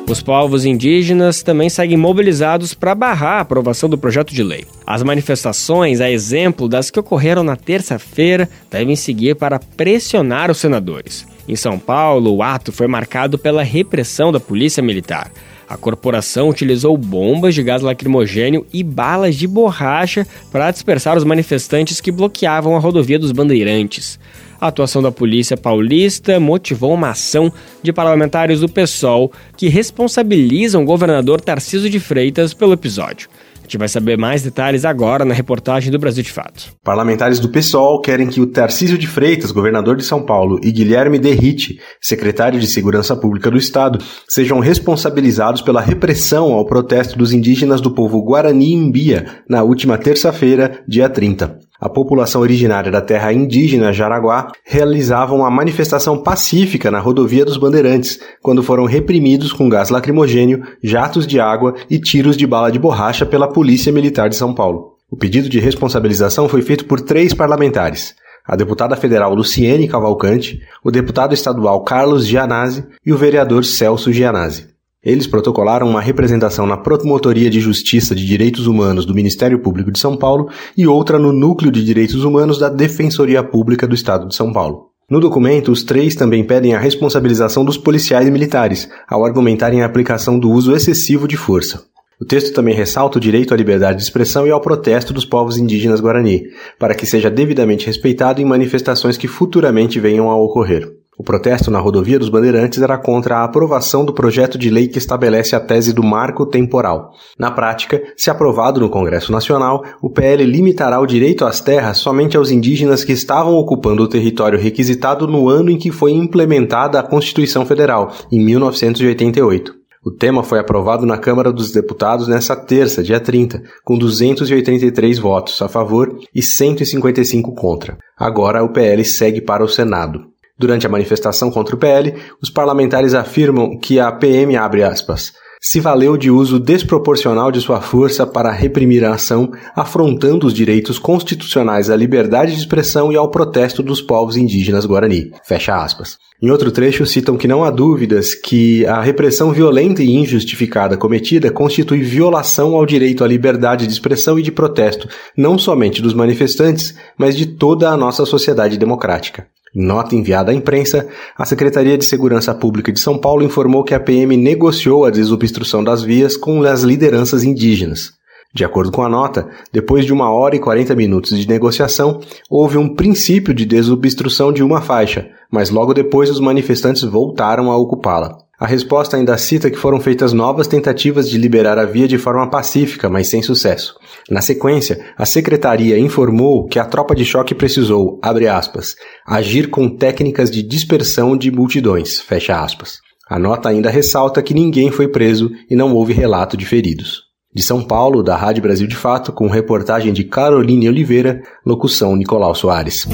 Os povos indígenas também seguem mobilizados para barrar a aprovação do projeto de lei. As manifestações, a exemplo das que ocorreram na terça-feira, devem seguir para pressionar os senadores. Em São Paulo, o ato foi marcado pela repressão da polícia militar. A corporação utilizou bombas de gás lacrimogênio e balas de borracha para dispersar os manifestantes que bloqueavam a rodovia dos Bandeirantes. A atuação da polícia paulista motivou uma ação de parlamentares do PSOL que responsabilizam o governador Tarciso de Freitas pelo episódio. A gente vai saber mais detalhes agora na reportagem do Brasil de Fato. Parlamentares do PSOL querem que o Tarcísio de Freitas, governador de São Paulo, e Guilherme Derrite, secretário de Segurança Pública do Estado, sejam responsabilizados pela repressão ao protesto dos indígenas do povo Guarani Imbia na última terça-feira, dia 30 a população originária da terra indígena Jaraguá realizava uma manifestação pacífica na rodovia dos Bandeirantes, quando foram reprimidos com gás lacrimogênio, jatos de água e tiros de bala de borracha pela Polícia Militar de São Paulo. O pedido de responsabilização foi feito por três parlamentares: a deputada federal Luciene Cavalcante, o deputado estadual Carlos Gianazzi e o vereador Celso Gianazzi. Eles protocolaram uma representação na Promotoria de Justiça de Direitos Humanos do Ministério Público de São Paulo e outra no Núcleo de Direitos Humanos da Defensoria Pública do Estado de São Paulo. No documento, os três também pedem a responsabilização dos policiais militares, ao argumentarem a aplicação do uso excessivo de força. O texto também ressalta o direito à liberdade de expressão e ao protesto dos povos indígenas Guarani, para que seja devidamente respeitado em manifestações que futuramente venham a ocorrer. O protesto na rodovia dos Bandeirantes era contra a aprovação do projeto de lei que estabelece a tese do marco temporal. Na prática, se aprovado no Congresso Nacional, o PL limitará o direito às terras somente aos indígenas que estavam ocupando o território requisitado no ano em que foi implementada a Constituição Federal, em 1988. O tema foi aprovado na Câmara dos Deputados nesta terça, dia 30, com 283 votos a favor e 155 contra. Agora o PL segue para o Senado. Durante a manifestação contra o PL, os parlamentares afirmam que a PM abre aspas, se valeu de uso desproporcional de sua força para reprimir a ação, afrontando os direitos constitucionais à liberdade de expressão e ao protesto dos povos indígenas Guarani. Fecha aspas. Em outro trecho, citam que não há dúvidas que a repressão violenta e injustificada cometida constitui violação ao direito à liberdade de expressão e de protesto, não somente dos manifestantes, mas de toda a nossa sociedade democrática. Nota enviada à imprensa, a Secretaria de Segurança Pública de São Paulo informou que a PM negociou a desobstrução das vias com as lideranças indígenas. De acordo com a nota, depois de uma hora e 40 minutos de negociação, houve um princípio de desobstrução de uma faixa, mas logo depois os manifestantes voltaram a ocupá-la. A resposta ainda cita que foram feitas novas tentativas de liberar a via de forma pacífica, mas sem sucesso. Na sequência, a secretaria informou que a tropa de choque precisou, aspas, agir com técnicas de dispersão de multidões. A nota ainda ressalta que ninguém foi preso e não houve relato de feridos. De São Paulo, da Rádio Brasil de Fato, com reportagem de Caroline Oliveira, locução Nicolau Soares.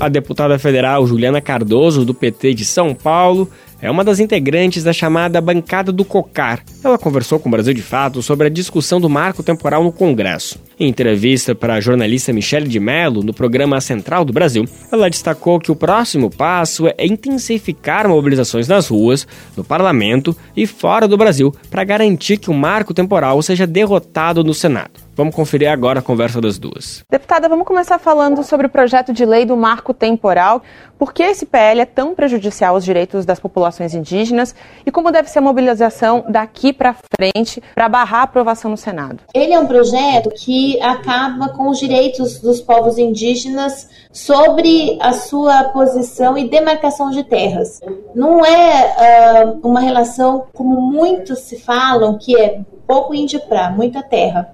A deputada federal Juliana Cardoso, do PT de São Paulo, é uma das integrantes da chamada Bancada do COCAR. Ela conversou com o Brasil de Fato sobre a discussão do marco temporal no Congresso. Em entrevista para a jornalista Michele de Mello, no programa Central do Brasil, ela destacou que o próximo passo é intensificar mobilizações nas ruas, no parlamento e fora do Brasil para garantir que o marco temporal seja derrotado no Senado. Vamos conferir agora a conversa das duas. Deputada, vamos começar falando sobre o projeto de lei do marco temporal. Por que esse PL é tão prejudicial aos direitos das populações indígenas e como deve ser a mobilização daqui para frente para barrar a aprovação no Senado? Ele é um projeto que acaba com os direitos dos povos indígenas sobre a sua posição e demarcação de terras. Não é uh, uma relação como muitos se falam que é pouco índio para muita terra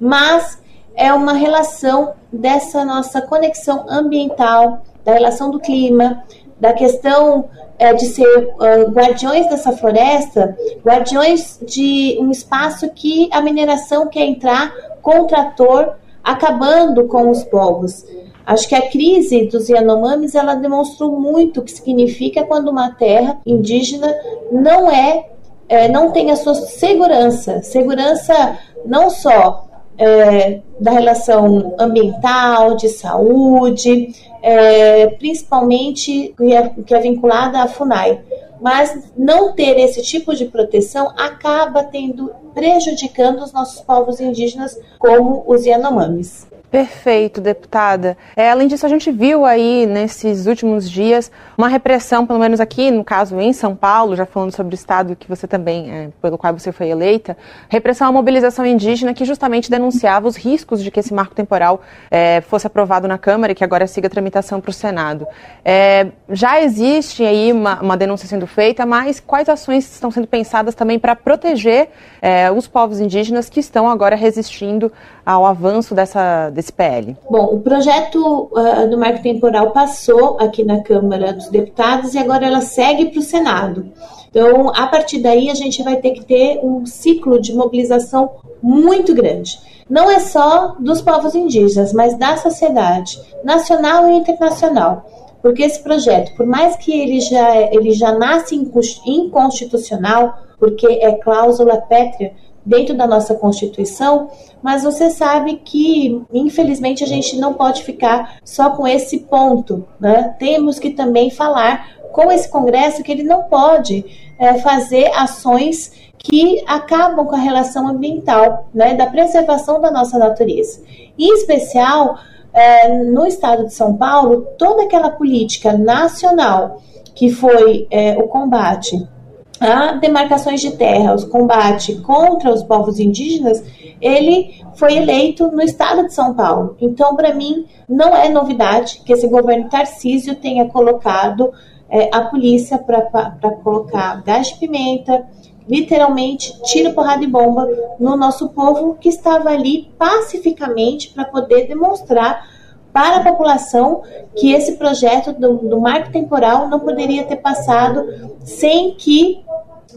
mas é uma relação dessa nossa conexão ambiental, da relação do clima, da questão é, de ser uh, guardiões dessa floresta, guardiões de um espaço que a mineração quer entrar com o trator, acabando com os povos. Acho que a crise dos Yanomamis ela demonstrou muito o que significa quando uma terra indígena não é, é não tem a sua segurança, segurança não só é, da relação ambiental, de saúde, é, principalmente que é, que é vinculada à FUNAI. Mas não ter esse tipo de proteção acaba tendo prejudicando os nossos povos indígenas, como os Yanomamis. Perfeito, deputada. É, além disso, a gente viu aí nesses últimos dias uma repressão, pelo menos aqui, no caso em São Paulo, já falando sobre o estado que você também, é, pelo qual você foi eleita, repressão à mobilização indígena que justamente denunciava os riscos de que esse marco temporal é, fosse aprovado na Câmara e que agora siga a tramitação para o Senado. É, já existe aí uma, uma, denúncia sendo feita, mas quais ações estão sendo pensadas também para proteger é, os povos indígenas que estão agora resistindo ao avanço dessa, desse PL? Bom, o projeto uh, do marco temporal passou aqui na Câmara dos Deputados e agora ela segue para o Senado. Então, a partir daí, a gente vai ter que ter um ciclo de mobilização muito grande. Não é só dos povos indígenas, mas da sociedade, nacional e internacional. Porque esse projeto, por mais que ele já, ele já nasce inconstitucional, porque é cláusula pétrea, dentro da nossa Constituição, mas você sabe que, infelizmente, a gente não pode ficar só com esse ponto. Né? Temos que também falar com esse Congresso que ele não pode é, fazer ações que acabam com a relação ambiental, né, da preservação da nossa natureza. Em especial, é, no estado de São Paulo, toda aquela política nacional que foi é, o combate a demarcações de terra, os combate contra os povos indígenas, ele foi eleito no estado de São Paulo. Então, para mim, não é novidade que esse governo Tarcísio tenha colocado é, a polícia para colocar gás de pimenta, literalmente tiro, porrada e bomba no nosso povo que estava ali pacificamente para poder demonstrar para a população que esse projeto do, do marco temporal não poderia ter passado sem que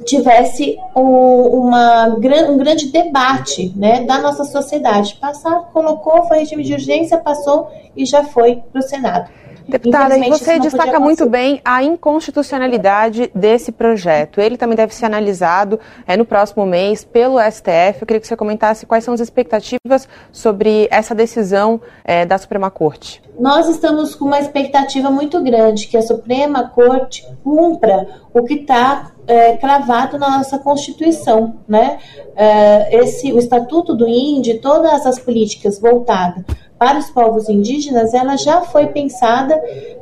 tivesse um, uma, um grande debate né, da nossa sociedade. Passar, colocou, foi regime de urgência, passou e já foi para o Senado. Deputada, e você destaca muito bem a inconstitucionalidade desse projeto. Ele também deve ser analisado é, no próximo mês pelo STF. Eu queria que você comentasse quais são as expectativas sobre essa decisão é, da Suprema Corte. Nós estamos com uma expectativa muito grande que a Suprema Corte cumpra o que está é, cravado na nossa Constituição, né? É, esse, o Estatuto do Índio, todas as políticas voltadas para os povos indígenas, ela já foi pensada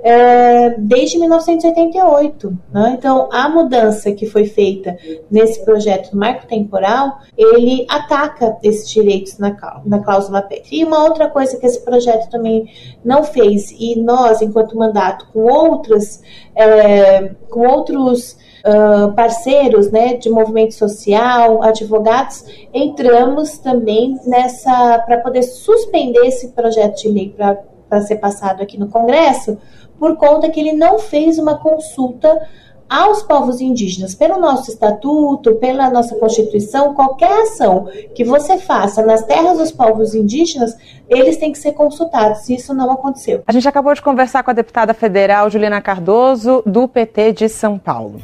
é, desde 1988. Né? Então, a mudança que foi feita nesse projeto marco temporal, ele ataca esses direitos na, na cláusula PEC. E uma outra coisa que esse projeto também não fez, e nós, enquanto mandato, com outras, é, com outros uh, parceiros né, de movimento social, advogados, entramos também nessa para poder suspender esse projeto de lei para ser passado aqui no Congresso, por conta que ele não fez uma consulta aos povos indígenas, pelo nosso estatuto, pela nossa Constituição, qualquer ação que você faça nas terras dos povos indígenas, eles têm que ser consultados. E isso não aconteceu. A gente acabou de conversar com a deputada federal Juliana Cardoso, do PT de São Paulo.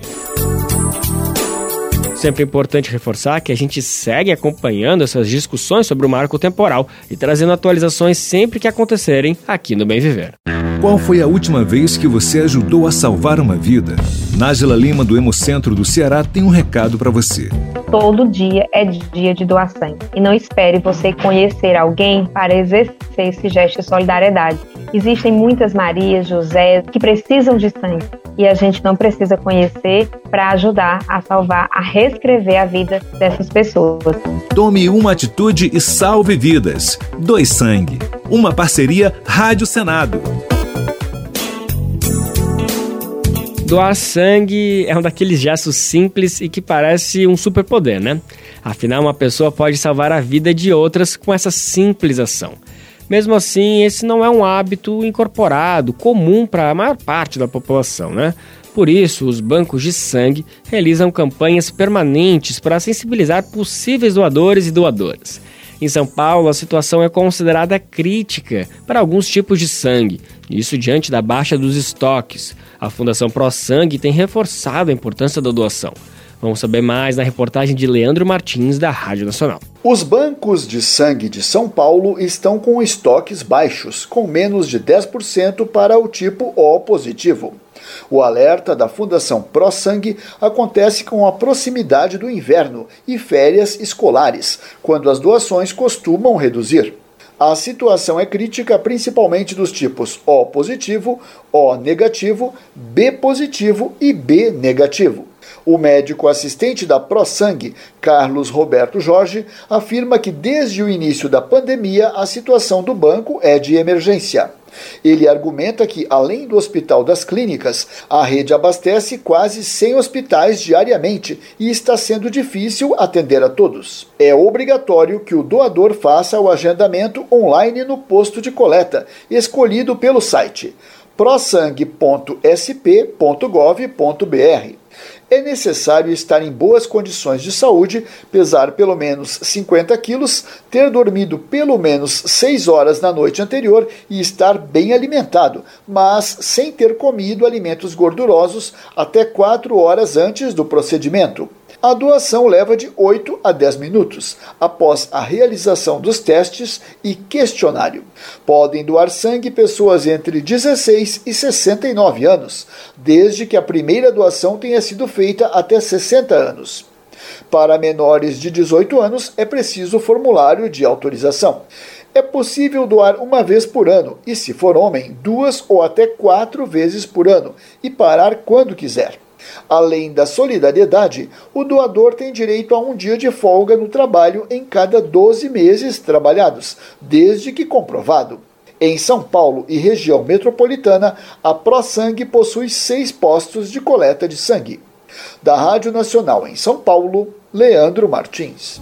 Sempre é importante reforçar que a gente segue acompanhando essas discussões sobre o marco temporal e trazendo atualizações sempre que acontecerem aqui no Bem Viver. Qual foi a última vez que você ajudou a salvar uma vida? Nájila Lima, do Hemocentro do Ceará, tem um recado para você. Todo dia é dia de doar sangue. E não espere você conhecer alguém para exercer esse gesto de solidariedade. Existem muitas Marias, José que precisam de sangue e a gente não precisa conhecer para ajudar a salvar, a reescrever a vida dessas pessoas. Tome uma atitude e salve vidas. Dois Sangue. Uma parceria Rádio Senado. Doar sangue é um daqueles gestos simples e que parece um superpoder, né? Afinal, uma pessoa pode salvar a vida de outras com essa simples ação. Mesmo assim, esse não é um hábito incorporado, comum para a maior parte da população, né? Por isso, os bancos de sangue realizam campanhas permanentes para sensibilizar possíveis doadores e doadoras. Em São Paulo, a situação é considerada crítica para alguns tipos de sangue, isso diante da baixa dos estoques. A Fundação Pro Sangue tem reforçado a importância da doação. Vamos saber mais na reportagem de Leandro Martins, da Rádio Nacional. Os bancos de sangue de São Paulo estão com estoques baixos, com menos de 10% para o tipo O positivo. O alerta da Fundação Pro Sangue acontece com a proximidade do inverno e férias escolares, quando as doações costumam reduzir. A situação é crítica principalmente dos tipos O positivo, O negativo, B positivo e B negativo. O médico assistente da ProSangue, Carlos Roberto Jorge, afirma que desde o início da pandemia a situação do banco é de emergência. Ele argumenta que, além do Hospital das Clínicas, a rede abastece quase 100 hospitais diariamente e está sendo difícil atender a todos. É obrigatório que o doador faça o agendamento online no posto de coleta, escolhido pelo site prosangue.sp.gov.br é necessário estar em boas condições de saúde, pesar pelo menos 50 quilos, ter dormido pelo menos 6 horas na noite anterior e estar bem alimentado, mas sem ter comido alimentos gordurosos até 4 horas antes do procedimento. A doação leva de 8 a 10 minutos, após a realização dos testes e questionário. Podem doar sangue pessoas entre 16 e 69 anos, desde que a primeira doação tenha sido feita até 60 anos. Para menores de 18 anos, é preciso formulário de autorização. É possível doar uma vez por ano e, se for homem, duas ou até quatro vezes por ano, e parar quando quiser. Além da solidariedade, o doador tem direito a um dia de folga no trabalho em cada 12 meses trabalhados, desde que comprovado. Em São Paulo e região metropolitana, a ProSangue possui seis postos de coleta de sangue. Da Rádio Nacional em São Paulo, Leandro Martins.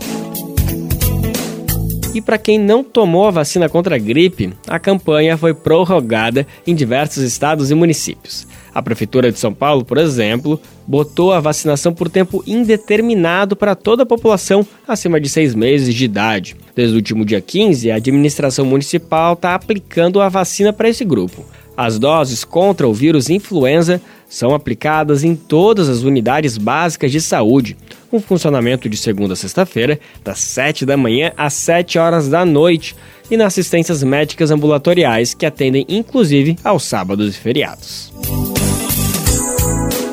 E para quem não tomou a vacina contra a gripe, a campanha foi prorrogada em diversos estados e municípios. A Prefeitura de São Paulo, por exemplo, botou a vacinação por tempo indeterminado para toda a população acima de seis meses de idade. Desde o último dia 15, a administração municipal está aplicando a vacina para esse grupo. As doses contra o vírus influenza são aplicadas em todas as unidades básicas de saúde, com funcionamento de segunda a sexta-feira, das 7 da manhã às 7 horas da noite, e nas assistências médicas ambulatoriais, que atendem inclusive aos sábados e feriados.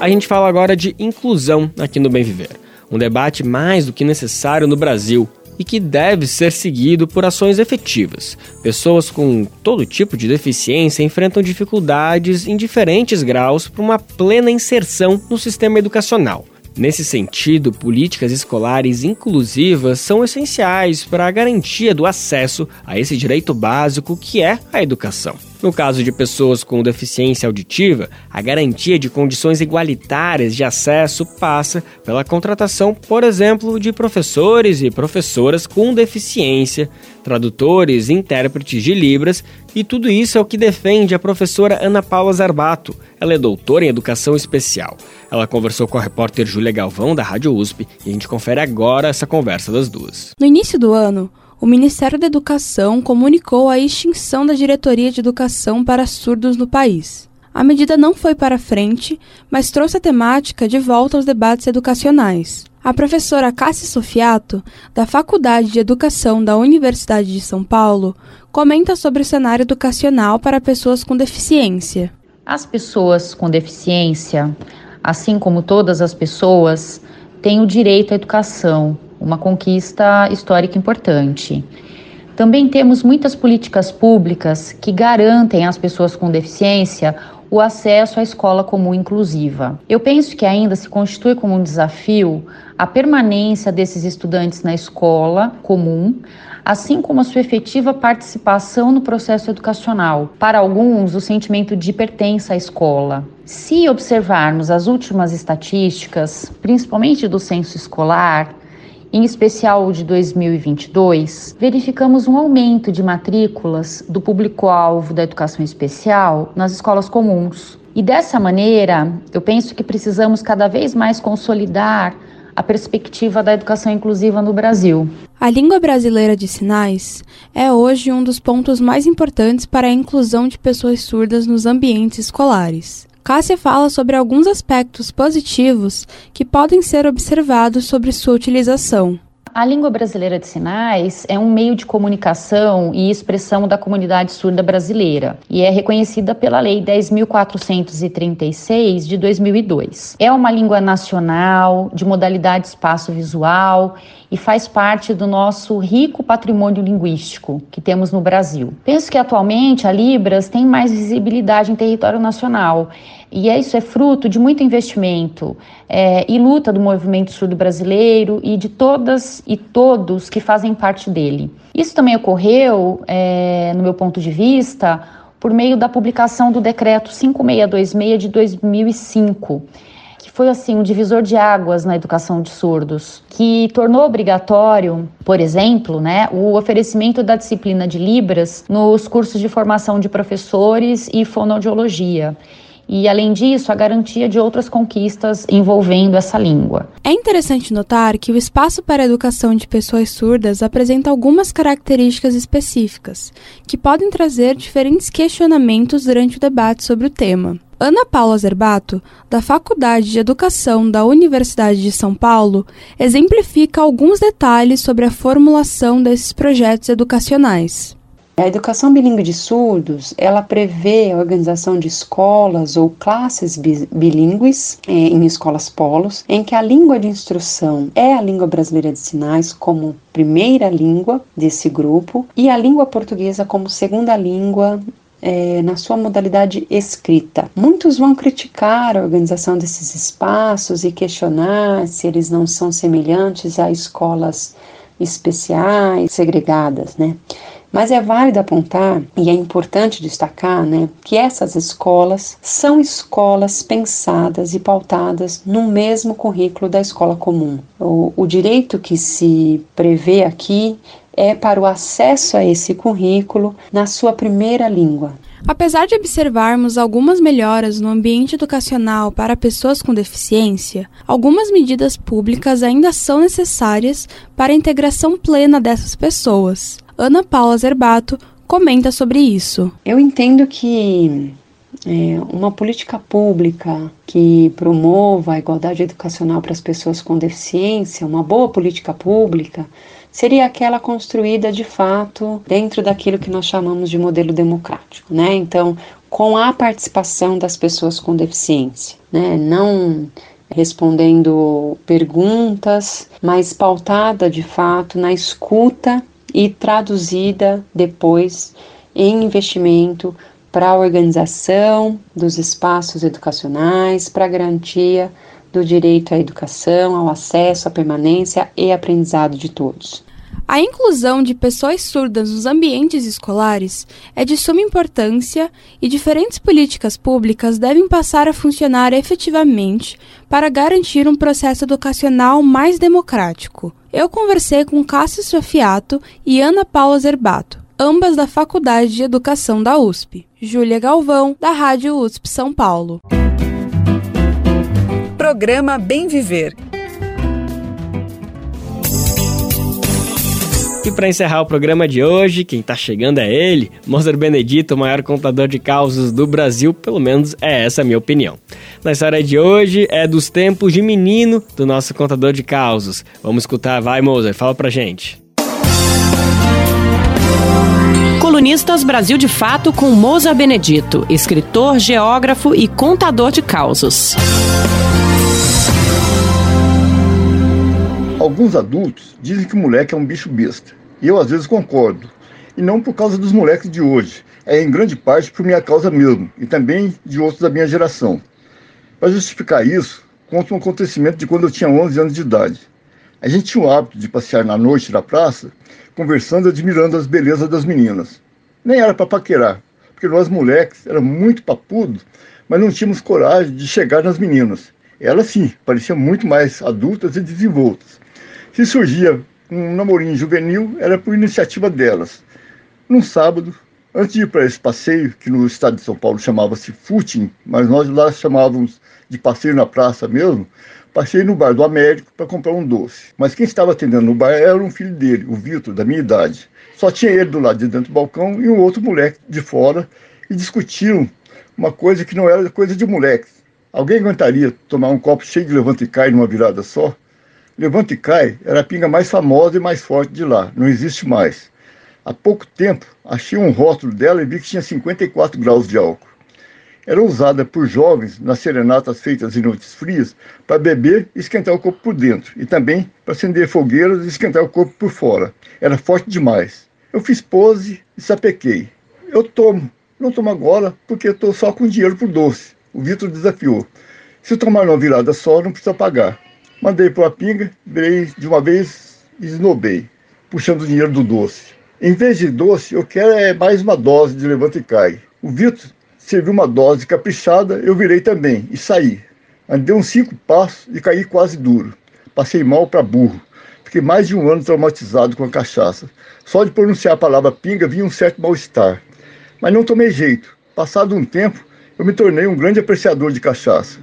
A gente fala agora de inclusão aqui no Bem Viver, um debate mais do que necessário no Brasil e que deve ser seguido por ações efetivas. Pessoas com todo tipo de deficiência enfrentam dificuldades em diferentes graus para uma plena inserção no sistema educacional. Nesse sentido, políticas escolares inclusivas são essenciais para a garantia do acesso a esse direito básico que é a educação. No caso de pessoas com deficiência auditiva, a garantia de condições igualitárias de acesso passa pela contratação, por exemplo, de professores e professoras com deficiência, tradutores intérpretes de Libras, e tudo isso é o que defende a professora Ana Paula Zarbato. Ela é doutora em educação especial. Ela conversou com a repórter Júlia Galvão, da Rádio USP, e a gente confere agora essa conversa das duas. No início do ano, o Ministério da Educação comunicou a extinção da Diretoria de Educação para surdos no país. A medida não foi para frente, mas trouxe a temática de volta aos debates educacionais. A professora Cássia Sofiato, da Faculdade de Educação da Universidade de São Paulo, comenta sobre o cenário educacional para pessoas com deficiência. As pessoas com deficiência, assim como todas as pessoas, têm o direito à educação, uma conquista histórica importante. Também temos muitas políticas públicas que garantem às pessoas com deficiência o acesso à escola comum inclusiva. Eu penso que ainda se constitui como um desafio a permanência desses estudantes na escola comum, assim como a sua efetiva participação no processo educacional. Para alguns, o sentimento de pertença à escola. Se observarmos as últimas estatísticas, principalmente do censo escolar, em especial o de 2022, verificamos um aumento de matrículas do público-alvo da educação especial nas escolas comuns. E dessa maneira, eu penso que precisamos cada vez mais consolidar a perspectiva da educação inclusiva no Brasil. A língua brasileira de sinais é hoje um dos pontos mais importantes para a inclusão de pessoas surdas nos ambientes escolares. Cássia fala sobre alguns aspectos positivos que podem ser observados sobre sua utilização. A língua brasileira de sinais é um meio de comunicação e expressão da comunidade surda brasileira e é reconhecida pela Lei 10.436 de 2002. É uma língua nacional, de modalidade espaço visual e faz parte do nosso rico patrimônio linguístico que temos no Brasil. Penso que atualmente a Libras tem mais visibilidade em território nacional e isso é fruto de muito investimento é, e luta do movimento surdo brasileiro e de todas e todos que fazem parte dele. Isso também ocorreu, é, no meu ponto de vista, por meio da publicação do decreto 5626 de 2005 que foi assim um divisor de águas na educação de surdos, que tornou obrigatório, por exemplo, né, o oferecimento da disciplina de Libras nos cursos de formação de professores e fonoaudiologia e, além disso, a garantia de outras conquistas envolvendo essa língua. É interessante notar que o espaço para a educação de pessoas surdas apresenta algumas características específicas, que podem trazer diferentes questionamentos durante o debate sobre o tema. Ana Paula Zerbato, da Faculdade de Educação da Universidade de São Paulo, exemplifica alguns detalhes sobre a formulação desses projetos educacionais. A educação bilíngue de surdos, ela prevê a organização de escolas ou classes bilíngues é, em escolas polos, em que a língua de instrução é a língua brasileira de sinais como primeira língua desse grupo e a língua portuguesa como segunda língua é, na sua modalidade escrita. Muitos vão criticar a organização desses espaços e questionar se eles não são semelhantes a escolas especiais, segregadas, né? Mas é válido apontar, e é importante destacar, né, que essas escolas são escolas pensadas e pautadas no mesmo currículo da escola comum. O, o direito que se prevê aqui é para o acesso a esse currículo na sua primeira língua. Apesar de observarmos algumas melhoras no ambiente educacional para pessoas com deficiência, algumas medidas públicas ainda são necessárias para a integração plena dessas pessoas. Ana Paula Zerbato comenta sobre isso. Eu entendo que é, uma política pública que promova a igualdade educacional para as pessoas com deficiência, uma boa política pública, seria aquela construída de fato dentro daquilo que nós chamamos de modelo democrático, né? Então, com a participação das pessoas com deficiência, né? Não respondendo perguntas, mas pautada de fato na escuta e traduzida depois em investimento para a organização dos espaços educacionais, para a garantia do direito à educação, ao acesso, à permanência e aprendizado de todos. A inclusão de pessoas surdas nos ambientes escolares é de suma importância e diferentes políticas públicas devem passar a funcionar efetivamente para garantir um processo educacional mais democrático. Eu conversei com Cássio Sofiato e Ana Paula Zerbato, ambas da Faculdade de Educação da USP, Júlia Galvão, da Rádio USP São Paulo. Programa Bem Viver. E para encerrar o programa de hoje, quem está chegando é ele, Mozart Benedito, o maior contador de causos do Brasil, pelo menos é essa a minha opinião. Na história de hoje é dos tempos de menino do nosso contador de causos. Vamos escutar, vai Mozart, fala pra gente. Colunistas Brasil de Fato com Mozart Benedito, escritor, geógrafo e contador de causos. Alguns adultos dizem que o moleque é um bicho besta. E eu às vezes concordo. E não por causa dos moleques de hoje. É em grande parte por minha causa mesmo. E também de outros da minha geração. Para justificar isso, conto um acontecimento de quando eu tinha 11 anos de idade. A gente tinha o hábito de passear na noite na praça, conversando e admirando as belezas das meninas. Nem era para paquerar, porque nós moleques éramos muito papudos, mas não tínhamos coragem de chegar nas meninas. Elas sim, pareciam muito mais adultas e desenvoltas. Se surgia um namorinho juvenil, era por iniciativa delas. Num sábado, antes de ir para esse passeio, que no estado de São Paulo chamava-se footing, mas nós lá chamávamos de passeio na praça mesmo, passei no bar do Américo para comprar um doce. Mas quem estava atendendo no bar era um filho dele, o Vitor, da minha idade. Só tinha ele do lado de dentro do balcão e um outro moleque de fora e discutiam uma coisa que não era coisa de moleques. Alguém aguentaria tomar um copo cheio de levanta e cai numa virada só? Levante e Cai era a pinga mais famosa e mais forte de lá, não existe mais. Há pouco tempo, achei um rótulo dela e vi que tinha 54 graus de álcool. Era usada por jovens nas serenatas feitas em noites frias para beber e esquentar o corpo por dentro, e também para acender fogueiras e esquentar o corpo por fora. Era forte demais. Eu fiz pose e sapequei. Eu tomo. Não tomo agora porque estou só com dinheiro por doce. O Vitor desafiou. Se tomar uma virada só, não precisa pagar. Mandei para a pinga, virei de uma vez e esnobei, puxando o dinheiro do doce. Em vez de doce, eu quero é mais uma dose de levanta e cai. O Vitor serviu uma dose caprichada, eu virei também e saí. Andei uns cinco passos e caí quase duro. Passei mal para burro. Fiquei mais de um ano traumatizado com a cachaça. Só de pronunciar a palavra pinga vinha um certo mal-estar. Mas não tomei jeito. Passado um tempo, eu me tornei um grande apreciador de cachaça.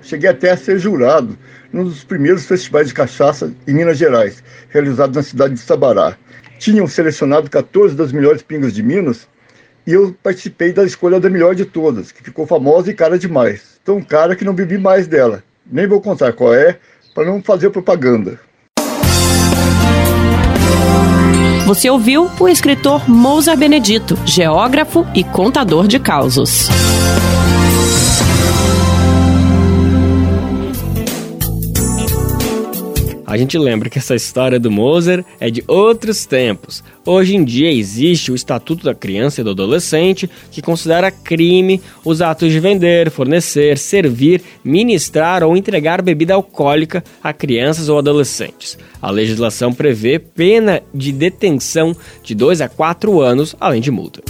Cheguei até a ser jurado num dos primeiros festivais de cachaça em Minas Gerais, realizado na cidade de Sabará. Tinham selecionado 14 das melhores pingas de Minas e eu participei da escolha da melhor de todas, que ficou famosa e cara demais. Tão cara que não bebi mais dela. Nem vou contar qual é, para não fazer propaganda. Você ouviu o escritor Mozart Benedito, geógrafo e contador de causos. A gente lembra que essa história do Moser é de outros tempos. Hoje em dia existe o Estatuto da Criança e do Adolescente, que considera crime os atos de vender, fornecer, servir, ministrar ou entregar bebida alcoólica a crianças ou adolescentes. A legislação prevê pena de detenção de 2 a 4 anos, além de multa.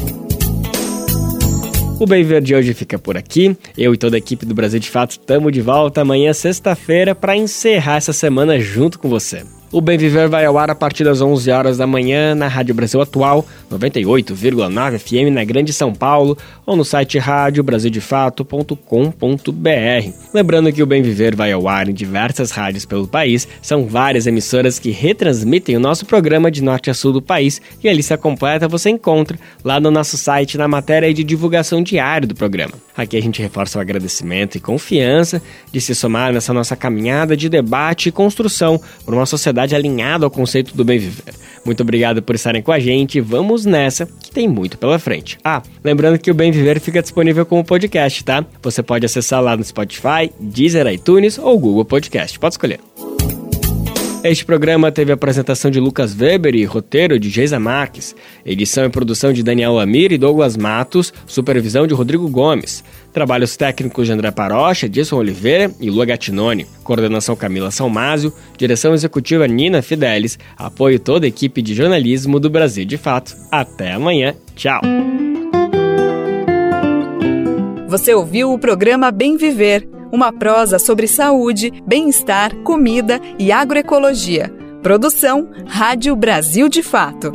O Bem Verde hoje fica por aqui. Eu e toda a equipe do Brasil de Fato estamos de volta amanhã, sexta-feira, para encerrar essa semana junto com você. O Bem Viver vai ao ar a partir das 11 horas da manhã na Rádio Brasil Atual, 98,9 FM na Grande São Paulo ou no site radiobrasildefato.com.br. Lembrando que o Bem Viver vai ao ar em diversas rádios pelo país, são várias emissoras que retransmitem o nosso programa de norte a sul do país e a lista completa você encontra lá no nosso site na matéria de divulgação diária do programa. Aqui a gente reforça o agradecimento e confiança de se somar nessa nossa caminhada de debate e construção por uma sociedade alinhada ao conceito do bem viver. Muito obrigado por estarem com a gente. Vamos nessa, que tem muito pela frente. Ah, lembrando que o Bem Viver fica disponível como podcast, tá? Você pode acessar lá no Spotify, Deezer, iTunes ou Google Podcast. Pode escolher. Este programa teve a apresentação de Lucas Weber e roteiro de Geisa Marques, edição e produção de Daniel Amir e Douglas Matos, supervisão de Rodrigo Gomes, trabalhos técnicos de André Parocha, Edson Oliveira e Lua Gattinoni, coordenação Camila Salmásio, direção executiva Nina Fidelis, apoio toda a equipe de jornalismo do Brasil de Fato. Até amanhã, tchau! Você ouviu o programa Bem Viver uma prosa sobre saúde, bem-estar, comida e agroecologia. Produção Rádio Brasil de Fato.